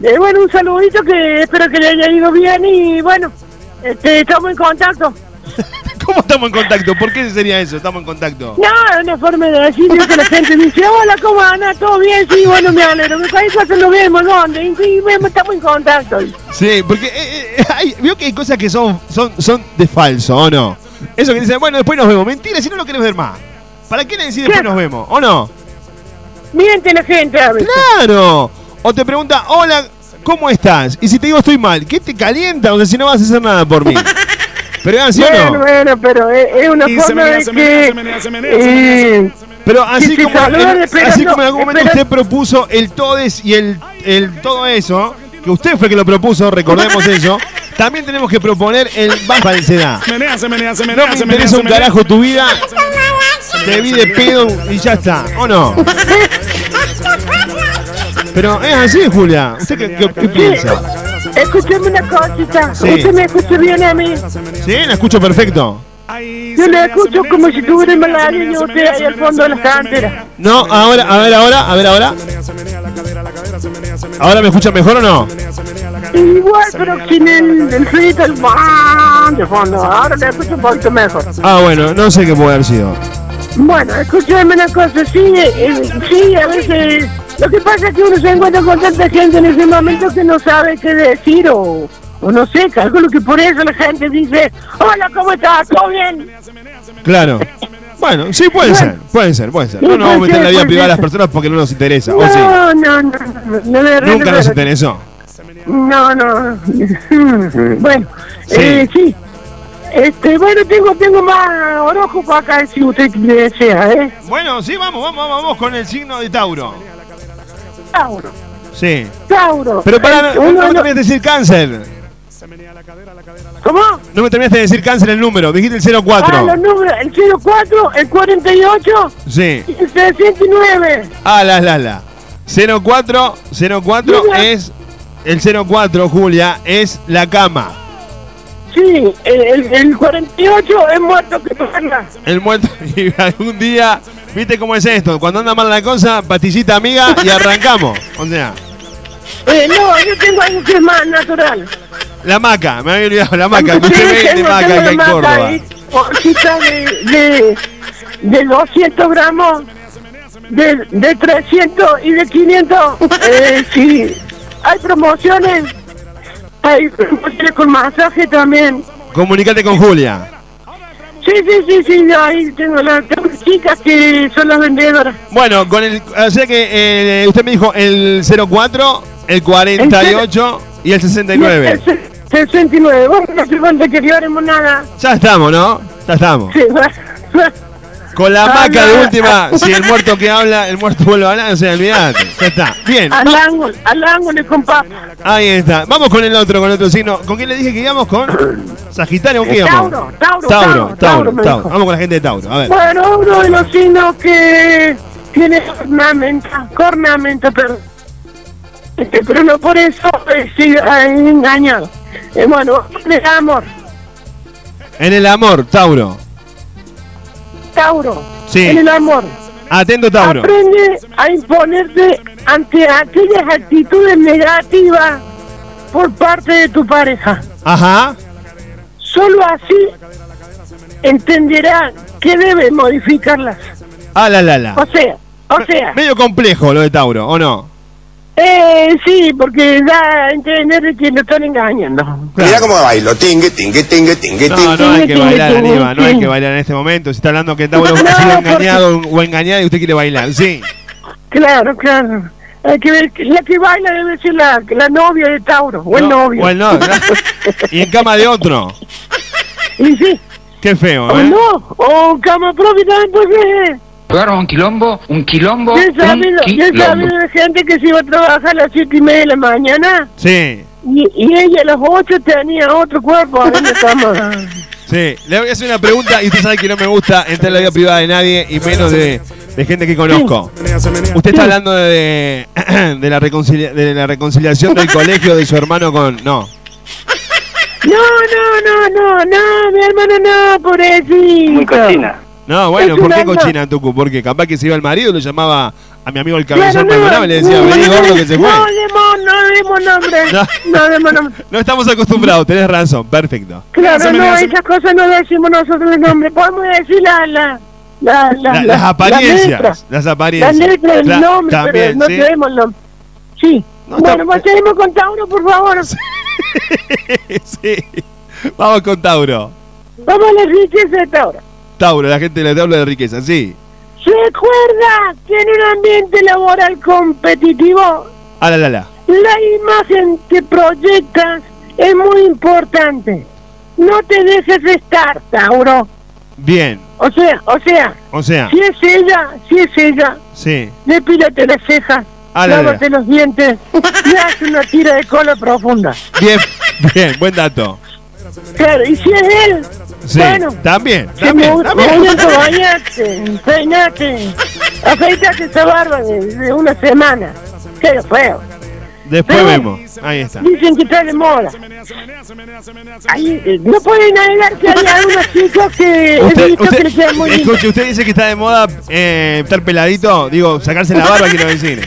eh, bueno, un saludito que espero que le haya ido bien y bueno, este, estamos en contacto. ¿Cómo estamos en contacto? ¿Por qué sería eso? Estamos en contacto. No, es una forma de decir que la gente dice, hola, ¿cómo anda? ¿Todo bien? Sí, bueno, me alegro. Me parece que lo vemos, ¿dónde? Y sí, estamos en contacto. Sí, porque eh, eh, hay, veo que hay cosas que son, son, son de falso, ¿o no? Eso que dicen, bueno, después nos vemos. Mentira, si no lo querés ver más. ¿Para qué le decís después nos vemos? ¿O no? Miente la gente a veces. ¡Claro! O te pregunta, hola, ¿cómo estás? Y si te digo estoy mal, ¿qué te calienta? O sea, si no vas a hacer nada por mí. Pero así o bueno, no? bueno, pero es, una Y forma de que... Pero así como, saludan en, así como en algún momento usted propuso el todes y el, el todo eso, que usted fue el que lo propuso, recordemos eso, también tenemos que proponer el más falsedad. No me interesa un carajo tu vida, te vi de pedo y ya está, ¿o no? Pero es así, Julia. ¿Usted qué, qué- qué piensa? Escúcheme una cosita. Sí. Usted me escucha bien a mí. ¿Sí? ¿La escucho perfecto? Yo le escucho como si tuviera malaria y usted ahí al fondo de la cantera. No, ahora, a ver ahora, a ver ahora. ¿Ahora me escuchan mejor o no? Igual, pero sin el, el ruido bam de fondo. Ahora le escucho un poquito mejor. Ah, bueno, no sé qué puede haber sido. Bueno, escúchame una cosa. Sí, eh, sí, a veces... Lo que pasa es que uno se encuentra con tanta gente en ese momento que no sabe qué decir o... O no sé, calculo que por eso la gente dice, hola, ¿cómo estás? ¿Todo bien? Claro. Bueno, sí, puede ser, puede ser, puede ser. No nos vamos a meter en la vida privada de las personas porque no nos interesa, ¿o sí? No, no, no, no, no, no, no, Nunca no, nos no. interesó. No, no. Bueno, Sí. eh, sí. Este, bueno, tengo, tengo más orojo para acá si usted desea, ¿eh? Bueno, sí, vamos, vamos, vamos con el signo de Tauro. Tauro. Sí. Tauro. Pero para, no, uno no me terminaste de decir cáncer. ¿Cómo? No me terminaste de decir cáncer el número, dijiste el 04. Ah, los números, el 04, el 48 Sí. y el 69. Ah, la, la, la. 04, 04 Mira. es. El 04, Julia, es la cama. Sí, el, el, el 48 es muerto que parla. El muerto. Y algún día, ¿viste cómo es esto? Cuando anda mal la cosa, pastillita amiga y arrancamos. O sea, Eh, no, yo tengo algo que es más natural. la maca, me había olvidado la maca. Vende tengo- maca acá en Córdoba. de, de, de 200 gramos, de, de 300 y de 500. Eh, sí, hay promociones. Hay promociones con masaje también. Comunicate con Julia. Sí, sí, sí, sí, ahí tengo tengo chicas que son las vendedoras. Bueno, con el. O sea que eh, usted me dijo el 04, el 48 y el 69. El se- 69, bueno, no hace falta que nada. Ya estamos, ¿no? Ya estamos. Sí, va- Con la Ah, maca de última, si el muerto que habla, el muerto vuelve a hablar, o sea, olvídate. Ya está. Bien. al ángulo, al ángulo con papa. Ahí está. Vamos con el otro, con el otro signo. ¿Con quién le dije que íbamos? ¿Con Sagitario? ¿Con quién íbamos? Tauro, Tauro, Tauro, Tauro. Vamos con la gente de Tauro. A ver. Bueno, uno de los signos que tiene cornamenta, cornamenta, perdón. Este, pero no por eso eh, sigue eh, engañado. Eh, bueno, el amor, En el amor, Tauro. Tauro, Sí. en el amor. Atento, Tauro. Aprende a imponerte ante aquellas actitudes negativas por parte de tu pareja. Ajá. Solo así entenderá que debe modificarlas. Ah, la, la, la. O sea, o sea, Medio complejo lo de Tauro, ¿o no? Eh, sí, porque da a entender que lo están engañando. Mira cómo bailo, tingue, tingue, tingue, tingue, No, tingue. no hay que bailar, Aníbal, no hay que bailar en este momento. Si está hablando que Tauro No, ha sido porque- engañado o engañada y usted quiere bailar, sí. Claro, claro. Hay que ver, la que baila debe ser la, la novia de Tauro, o el No, novio. O el no, ¿verdad? Y en cama de otro. Y sí, Qué feo, o ¿eh? no, o cama propia también. Claro, un quilombo, un quilombo, quilombo. sabido de gente que se iba a trabajar a las siete y media de la mañana Sí, y, y ella a las ocho tenía otro cuerpo en la cama. sí. Le voy a hacer una pregunta y usted sabe que no me gusta entrar en la vida privada de nadie y menos de, de gente que conozco. Usted está hablando de, de, la reconcilia- de la reconciliación del colegio de su hermano con... No. No, no, no, no, no, mi hermano no, pobrecito. Muy cochina. No, bueno, ¿por qué cochina Tucu? Porque capaz que se iba el marido, lo llamaba a mi amigo el Claro, cabezón no, Maldonado y le decía, no, vení no, gordo que se fue. No demos, no demos nombre. No. No demos nombre. No estamos acostumbrados, tenés razón, perfecto. Claro, no, esas cosas no decimos nosotros el nombre. Podemos decir la, la, la, la, La- la- las la apariencias, letra. las La apariencias. letra del Cla- nombre, también, pero no sí. tenemos el nombre. Sí. bueno, pues con Tauro, por favor. sí. Vamos con Tauro. Vamos a la riqueza de Tauro. Tauro, la gente de Tauro de riqueza, sí. Recuerda que en un ambiente laboral competitivo, Ah, la, la, la. la imagen que proyectas es muy importante. No te dejes estar, Tauro. Bien, O sea, o sea, o sea, si es ella, si es ella, sí. depílate las cejas, Ah, la, la. lávate los dientes y haz una tira de cola profunda. Bien, bien, buen dato. Claro, y si es él, Sí, bueno, también, también, mu- también. muñeco, bañate, peinate, afeitate esa barba de, de una semana. Qué feo. Después Pero- vemos. Ahí está. Dicen que está de moda. Ahí, no pueden negar que hay algunos chicos que Usted, visto que usted, le quedan muy bien. escuche, usted dice que está de moda eh, estar peladito, digo, sacarse la barba, quiero decir.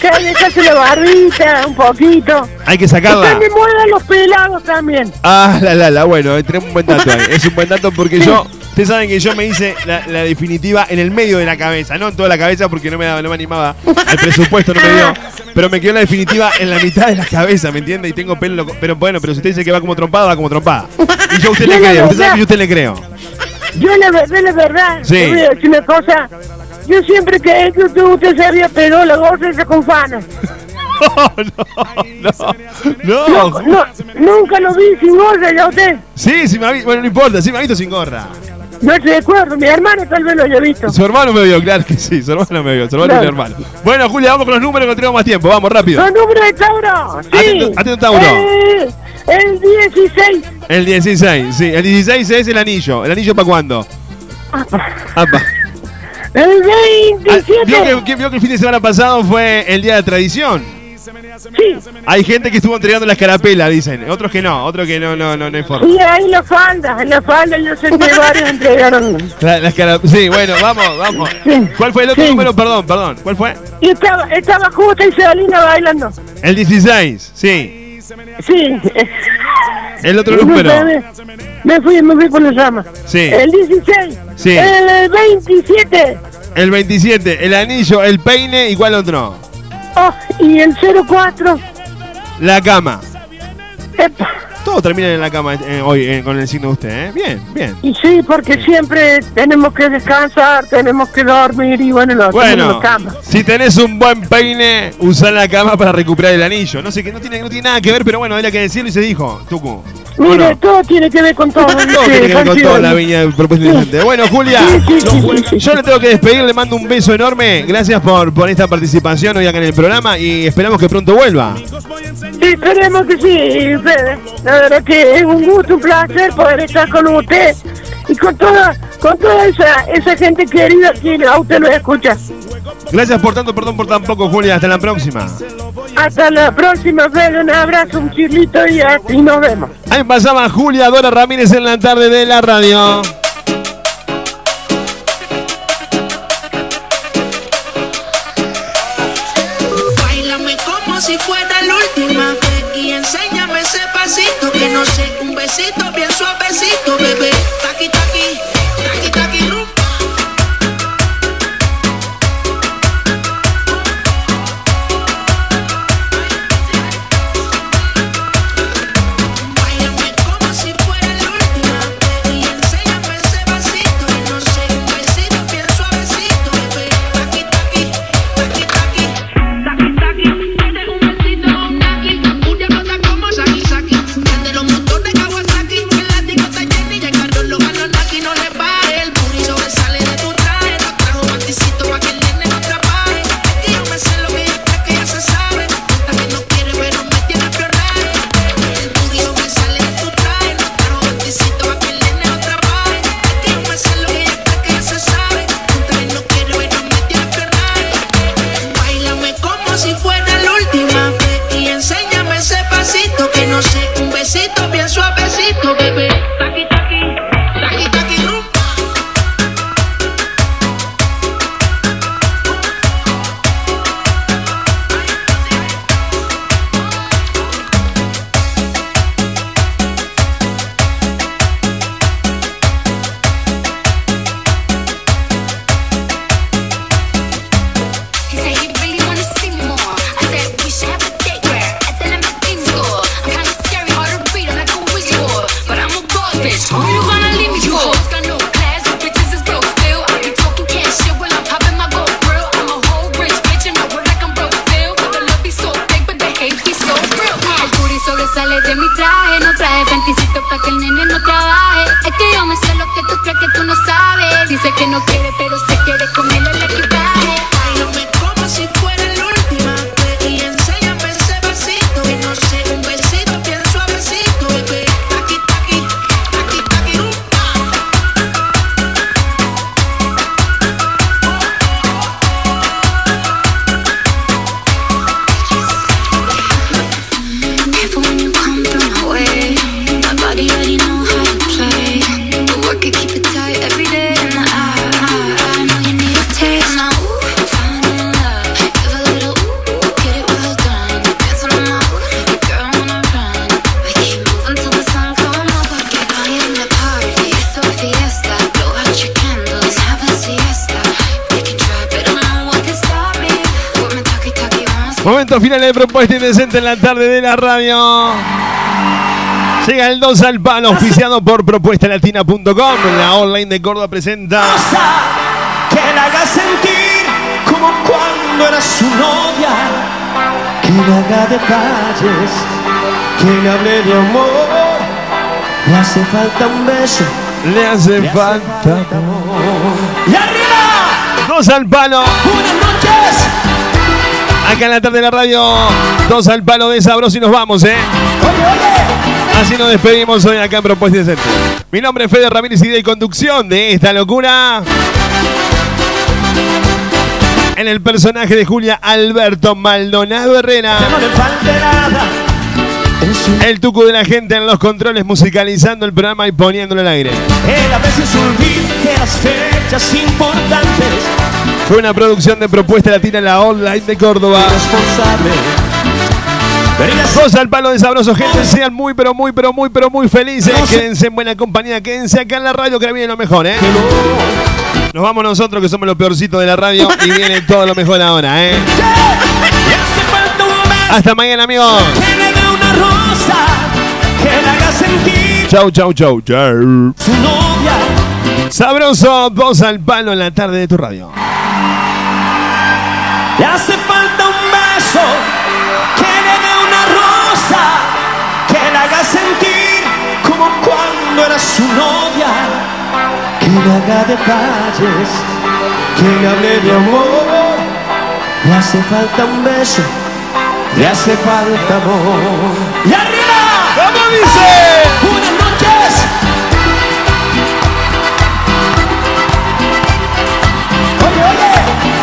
Que dejarse la barbita un poquito. Hay que sacarla. Están de moda los pelados también. Ah, la, la, la, bueno, tenemos un buen dato ahí. Es un buen dato porque yo, ustedes saben que yo me hice la, la definitiva en el medio de la cabeza, no en toda la cabeza porque no me, daba- no me animaba, al presupuesto no me dio, pero me quedó la definitiva en la mitad de la cabeza, ¿me entiende? Y tengo pelo, loco- pero bueno, pero si usted dice que va como trompada, va como trompada. Y yo a usted le No, creo, usted sabe que yo a usted le creo. Yo la la verdad, Sí. te voy a decir una cosa. Yo siempre creí que usted, usted se había pegado la goza esa con fana. No, No, no, nunca lo vi sin gorra ya usted. Sí, sí me ha visto. Bueno, no importa, sí me ha visto sin gorra. No de acuerdo, mi hermano tal vez lo haya visto. Su hermano me vio, claro que sí, su hermano me vio, su hermano Claro. es mi hermano. Bueno, Julia, vamos con los números que no tenemos más tiempo, vamos rápido. Los números de Tauro, sí. Atento- atento, Tauro. Eh, el 16. El 16, sí, el 16 es el anillo. ¿El anillo para cuándo? Apa. El Ah, 27. ¿Vio que, que- vio que el fin de semana pasado fue el día de la tradición? Sí. Hay gente que estuvo entregando la escarapela, dicen. Otros que no, otros que no, no, no, no hay forma. Y ahí la falda, en la falda yo sé que varios entregaron. La, Sí, bueno, vamos, vamos. ¿Cuál fue el otro número? Perdón, perdón. ¿Cuál fue? Y estaba, estaba justo y Sedalina bailando. El 16, sí. Sí. El otro número. Me, fui, me fui por la llama. Sí. El 16. Sí. El 27. El 27, el anillo, el peine y cuál otro. Oh, y el 04. La cama. Epa. Todo termina en la cama eh, hoy eh, con el signo de usted, ¿eh? Bien, bien. Y sí, porque siempre tenemos que descansar, tenemos que dormir y bueno, lo hacemos en Bueno, la cama. si tenés un buen peine, usa la cama para recuperar el anillo. No sé que no tiene, no tiene nada que ver, pero bueno, era que decirlo y se dijo, Tucu. Mire, todo tiene que ver con todo. Todo tiene que ver con toda la viña de propuesta inteligente. Bueno, Julia, yo le tengo que despedir, le mando un beso enorme. Gracias por, por esta participación hoy acá en el programa y esperamos que pronto vuelva. Sí, esperemos que sí, Fede. La verdad que es un gusto, un placer poder estar con usted y con toda, con toda esa, esa gente querida que a usted lo escucha. Gracias por tanto, perdón por tan poco, Julia. Hasta la próxima. Hasta la próxima, Fede. Un abrazo, un chirlito y, y nos vemos. Ahí pasaba Julia Dora Ramírez en la tarde de la radio. Besito bien suavecito, bebé. De mi traje, no trae panticito pa' que el nene no trabaje. Es que yo me sé lo que tú crees que tú no sabes. Dice que no quiere, pero se quiere comerle el equipaje. Báilame como si fuera talkie wants Momento final de propuesta indecente en la tarde de la radio. Llega el 2 al palo, auspiciado por propuestalatina.com. La online de Córdoba presenta. Que la haga sentir como cuando era su novia. que le haga detalles, que le hable de amor. Le hace falta un beso. Le hace falta. ¡Y arriba! Dos al palo. Buenas noches. Acá en la tarde de la radio, dos al palo de sabroso y nos vamos, ¿eh? Así nos despedimos hoy acá en Propuesta Decente. Mi nombre es Fede Ramírez y de conducción de esta locura. En el personaje de Julia Alberto Maldonado Herrera. El tuco de la gente en los controles musicalizando el programa y poniéndolo al aire. A veces olvida las fechas importantes. Fue una producción de Propuesta Latina la online de Córdoba. Dos al palo de sabroso, gente. Sean muy, pero muy, pero muy, pero muy felices. Quédense en buena compañía. Quédense acá en la radio que viene lo mejor, ¿eh? Nos vamos nosotros que somos los peorcitos de la radio y viene todo lo mejor ahora, ¿eh? Hasta mañana, amigos. Chau, chau, chau, chau. Sabroso, dos al palo en la tarde de tu radio. Le hace falta un beso. Que le dé una rosa. Que le haga sentir como cuando era su novia. Que le haga detalles. Que le hable de amor. Le hace falta un beso. Le hace falta amor. ¡Y arriba! ¿Cómo dice? Buenas noches. Oye, oye.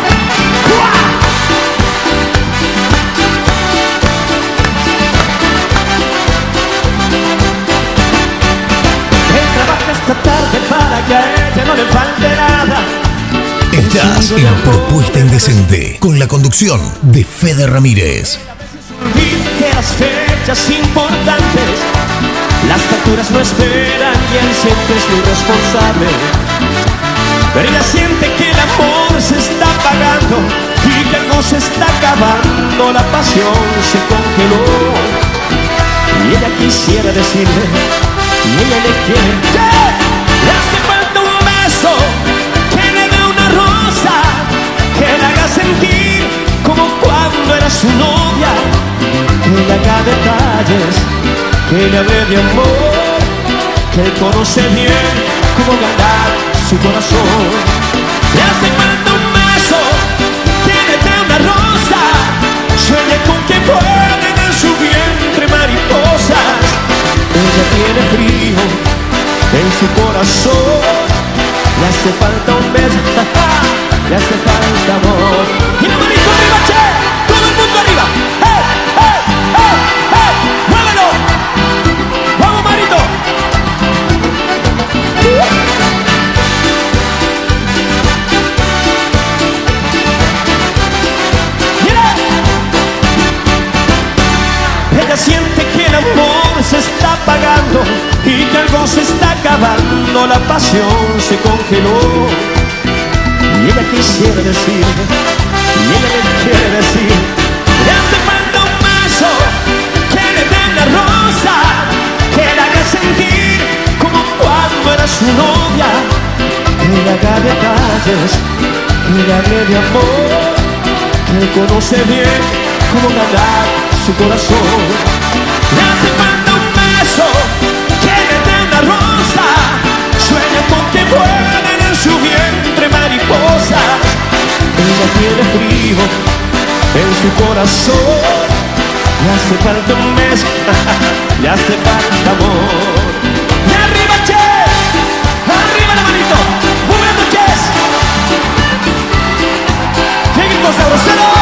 Esta tarde para que a ella no le falte nada. Estás en Propuesta Indecente con la conducción de Fede Ramírez. que las fechas importantes, las facturas no esperan y él siempre es muy responsable. Pero ella siente que el amor se está apagando y que algo se está acabando, la pasión se congeló. Y ella quisiera decirle, ella le quiere, le hace falta un beso, que le dé una rosa, que le haga sentir como cuando era su novia que le haga detalles, que le hable de amor, que conoce bien cómo ganar su corazón. Le hace falta un beso, que le una rosa, sueñe con que pueden en su vientre mariposas. Ella tiene frío en su corazón, le hace falta un beso, le hace falta amor. Y la manito arriba, che, todo el mundo arriba. ¡Hey, hey, hey, hey! ¡Muévelo! ¡Vamos, Marito! Ella siente que el amor se está apagando y que algo se está acabando, la pasión se congeló. Y ella quisiera decir, y ella le quiere decir, le hace falta un beso, que le dé la rosa, que le haga sentir como cuando era su novia, que le haga detalles, que le hable de amor, que conoce bien cómo ganar su corazón. Le hace falta un beso, sueña con que vuelen en su vientre mariposas. Ella tiene frío en su corazón. Le hace falta un beso, le hace falta amor. Y arriba, che, arriba la manito. Buenas noches. ¡Qué grito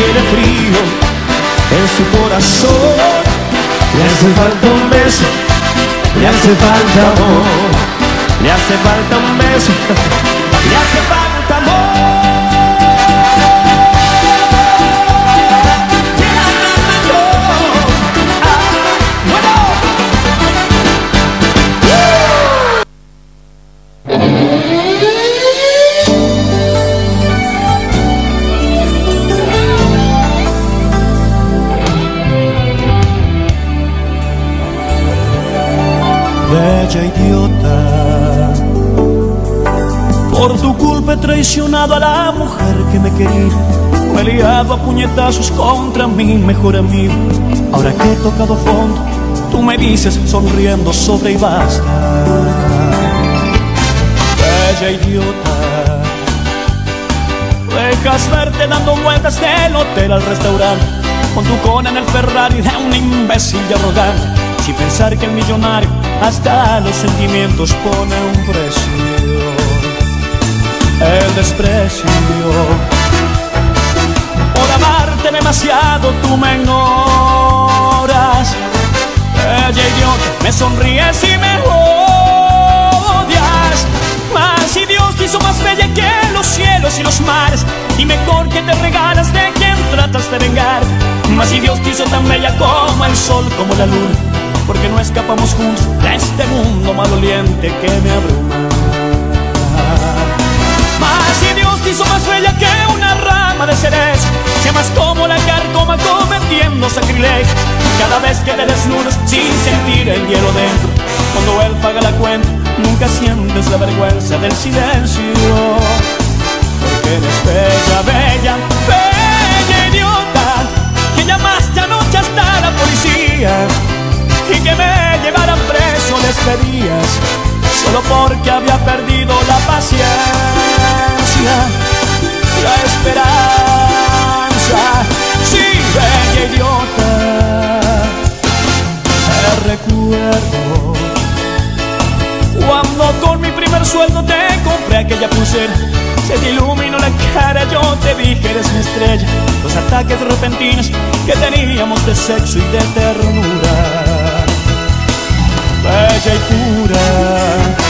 tiene frío en su corazón, le hace falta un beso, le hace falta amor, le hace falta un beso, le hace falta amor. Traicionado a la mujer que me quería. Me a puñetazos contra mi mejor amigo. Ahora que he tocado fondo, tú me dices sonriendo sobre y basta. Bella idiota. Dejas verte dando vueltas del hotel al restaurante Con tu cona en el Ferrari de un imbécil y arrogante Sin pensar que el millonario hasta los sentimientos pone un precio El desprecio. Por amarte demasiado tú me ignoras. Bella idiota, me sonríes y me odias. Mas si Dios te hizo más bella que los cielos y los mares Y mejor que te regalas de quien tratas de vengar. Mas si Dios te hizo tan bella como el sol, como la luna Porque no escapamos juntos de este mundo maloliente que me abruma hizo más bella que una rama de cerezo Que más como la carcoma cometiendo sacrilegio Cada vez que te desnudas sin sentir el hielo dentro Cuando él paga la cuenta nunca sientes la vergüenza del silencio. Porque eres bella, bella, bella idiota Que llamaste anoche hasta la policía Y que me llevaran preso les pedías Solo porque había perdido la paciencia La esperanza. Sí, bella idiota. Te recuerdo. Cuando con mi primer sueldo te compré aquella pulsera Se te iluminó la cara, yo te dije eres mi estrella Los ataques repentinos que teníamos de sexo y de ternura. Bella y pura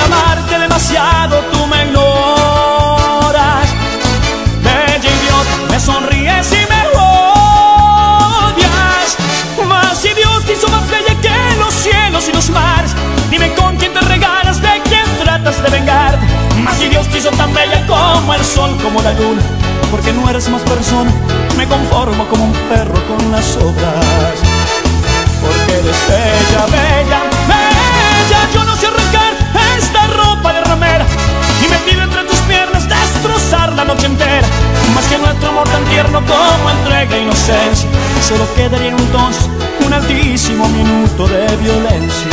amarte demasiado tú me ignoras. Bella idiota, me sonríes y me odias. Mas si Dios te hizo más bella que los cielos y los mares. Dime con quién te regalas, de quién tratas de vengarte Mas si Dios te hizo tan bella como el sol, como la luna. Porque no eres más persona, me conformo como un perro con las obras. Porque eres bella, bella, bella. Yo no sé ramera Y metido entre tus piernas destrozar la noche entera. Más que nuestro amor tan tierno como entrega inocencia Solo quedaría entonces un altísimo minuto de violencia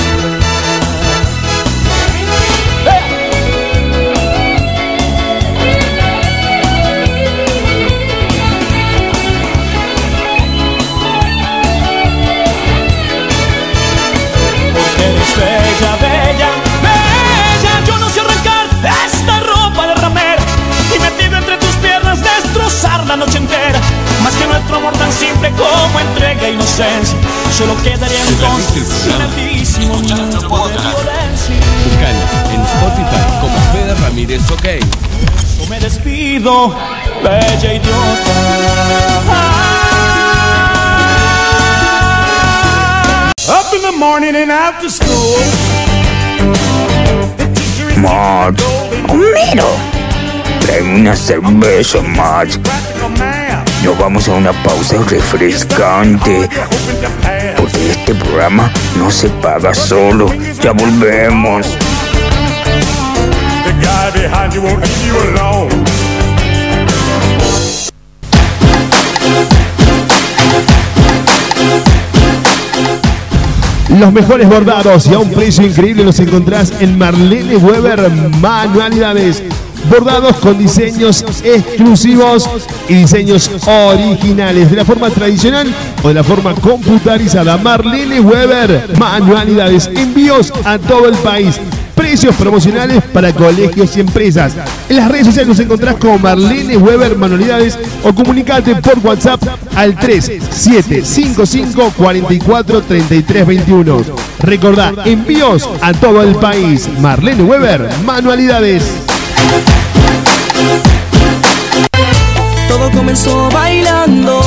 amor tan simple como entrega e inocencia. Solo quedaría entonces un altísimo minuto de violencia. Buscalo en Spotify como Fede Ramírez OK. Yo me despido, bella idiota. Up in the morning and after school. Matt, Homero, tráeme una cerveza, Matt. Nos vamos a una pausa refrescante. Porque este programa no se paga solo. Ya volvemos. Los mejores bordados y a un precio increíble los encontrás en Marlene Weber Manualidades. Bordados con diseños exclusivos y diseños originales de la forma tradicional o de la forma computarizada. Marlene Weber Manualidades. Envíos a todo el país. Precios promocionales para colegios y empresas. En las redes sociales nos encontrás como Marlene Weber Manualidades o comunicate por WhatsApp al 3755 44 33 21. Recordá, envíos a todo el país. Marlene Weber Manualidades. Todo comenzó bailando.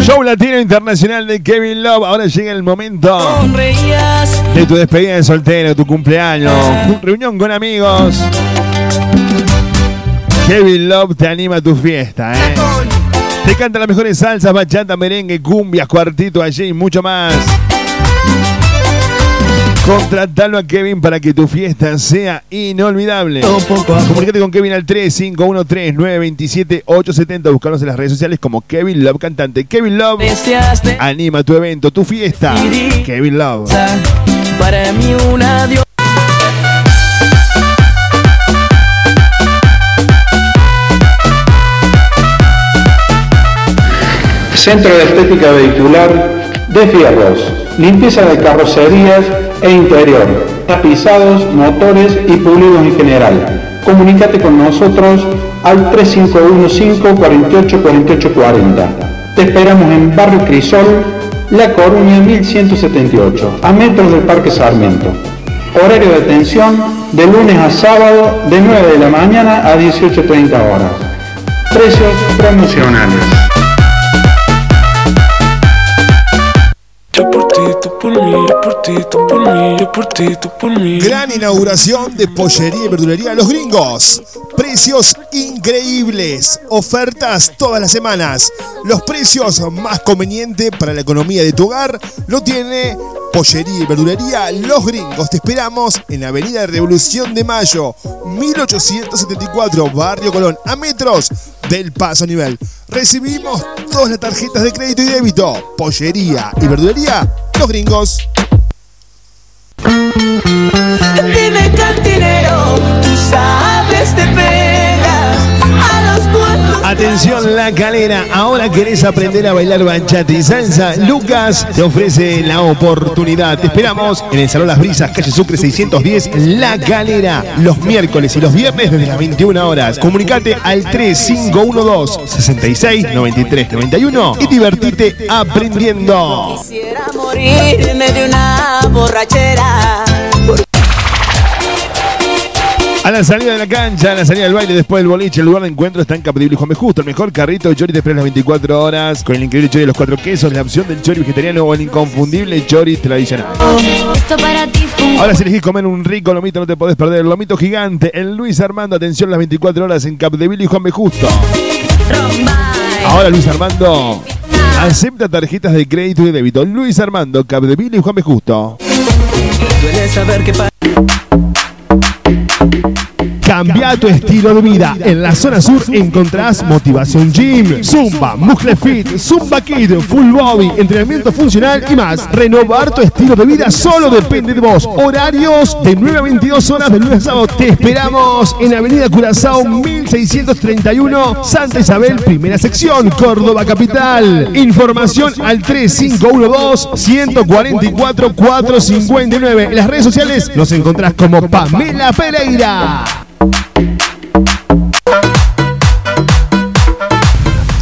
Show Latino Internacional de Kevin Love. Ahora llega el momento de tu despedida de soltero, tu cumpleaños, tu reunión con amigos. Kevin Love te anima a tu fiesta, ¿eh? Te canta las mejores salsas, bachata, merengue, cumbias, cuartito allí y mucho más. Contratalo a Kevin para que tu fiesta sea inolvidable. Comunicate con Kevin al 3513-927-870. Buscarnos en las redes sociales como Kevin Love Cantante. Kevin Love anima tu evento, tu fiesta. Kevin Love. Para mí una diosa. Centro de Estética Vehicular de Fierros. Limpieza de carrocerías e interior. Tapizados, motores y pulidos en general. Comunícate con nosotros al 3515 48 48 40. Te esperamos en Barrio Crisol, La Coruña 1178, a metros del Parque Sarmiento. Horario de atención de lunes a sábado de 9 de la mañana a 18.30 horas. Precios promocionales. Gran inauguración de Pollería y Verdulería Los Gringos. Precios increíbles. Ofertas todas las semanas. Los precios más convenientes para la economía de tu hogar lo tiene Pollería y Verdulería Los Gringos. Te esperamos en Avenida Revolución de Mayo, 1874, Barrio Colón, a metros del paso nivel. Recibimos todas las tarjetas de crédito y débito. Pollería y Verdulería Los Gringos. Dime cantinero, tú sabes te Atención La Calera, ahora querés aprender a bailar bachata y salsa. Lucas te ofrece la oportunidad. Te esperamos en el Salón Las Brisas, calle Sucre 610, La Calera, los miércoles y los viernes desde las 21 horas. Comunicate al 3512 66 93 91 y divertite aprendiendo. Quisiera morirme de una borrachera. A la salida de la cancha, a la salida del baile, después del boliche, el lugar de encuentro está en Capdeville y Juan B. Justo. El mejor carrito de chori te espera las 24 horas con el increíble chori de los cuatro quesos, la opción del chori vegetariano o el inconfundible chori tradicional. Esto para ti fue un Ahora si elegís comer un rico lomito no te podés perder. El lomito gigante, el Luis Armando, atención las 24 horas en Capdeville y Juan B. Justo. Ahora Luis Armando acepta tarjetas de crédito y de débito. Luis Armando, Capdeville y Juan B. Justo. Duele saber que pa- Cambia tu estilo de vida. En la zona sur encontrás Motivación Gym, Zumba, Muscle Fit, Zumba Kid, Full Body, entrenamiento funcional y más. Renovar tu estilo de vida solo depende de vos. Horarios de 9 a 22 horas de lunes a sábado. Te esperamos en Avenida Curazao 1631, Santa Isabel, primera sección, Córdoba Capital. Información al 3512 144 459. En las redes sociales nos encontrás como Pamela Pereira.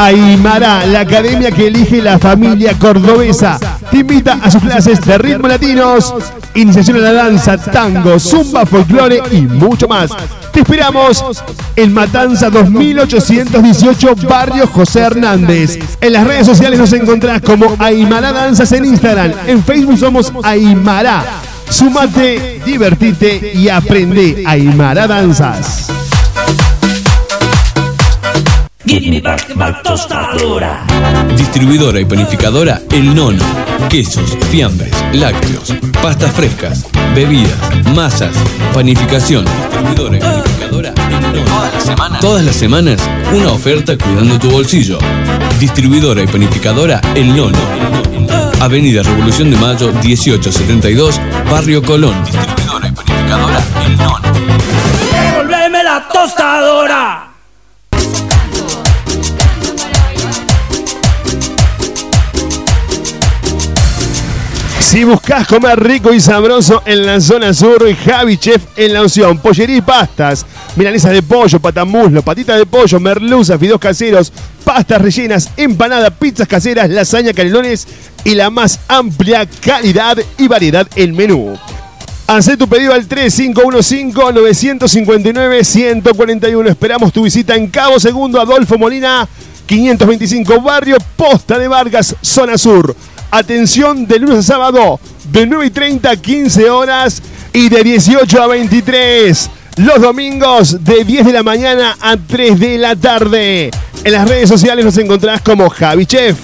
Aymara, la academia que elige la familia cordobesa, te invita a sus clases de ritmo latinos, iniciación a la danza, tango, zumba, folclore y mucho más. Te esperamos en Matanza 2818, Barrio José Hernández. En las redes sociales nos encontrás como Aymara Danzas en Instagram. En Facebook somos Aymara. Sumate, divertite y aprende Aymara Danzas. Give me back my tostadora. Distribuidora y panificadora El Nono. Quesos, fiambres, lácteos, pastas frescas, bebidas, masas, panificación. Distribuidora y panificadora El Nono. Todas las semanas. Todas las semanas, una oferta cuidando tu bolsillo. Distribuidora y panificadora El Nono. Avenida Revolución de Mayo 1872, Barrio Colón. Distribuidora y panificadora El Nono. Devolveme la tostadora. Si buscas comer rico y sabroso en la zona sur, Javi Chef en la opción. Pollería y pastas, milanesas de pollo, patamuslo, patitas de pollo, merluza, fideos caseros, pastas rellenas, empanadas, pizzas caseras, lasaña, canelones y la más amplia calidad y variedad en menú. Hacé tu pedido al 3515-959-141. Esperamos tu visita en Cabo Segundo, Adolfo Molina, 525, Barrio Posta de Vargas, Zona Sur. Atención de lunes a sábado, de 9 y 30 a 15 horas y de 18 a 23. Los domingos de 10 de la mañana a 3 de la tarde. En las redes sociales nos encontrás como Javi Chef.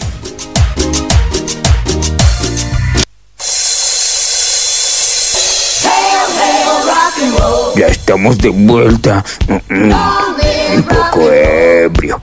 Ya estamos de vuelta. Mm, mm, Un poco ebrio.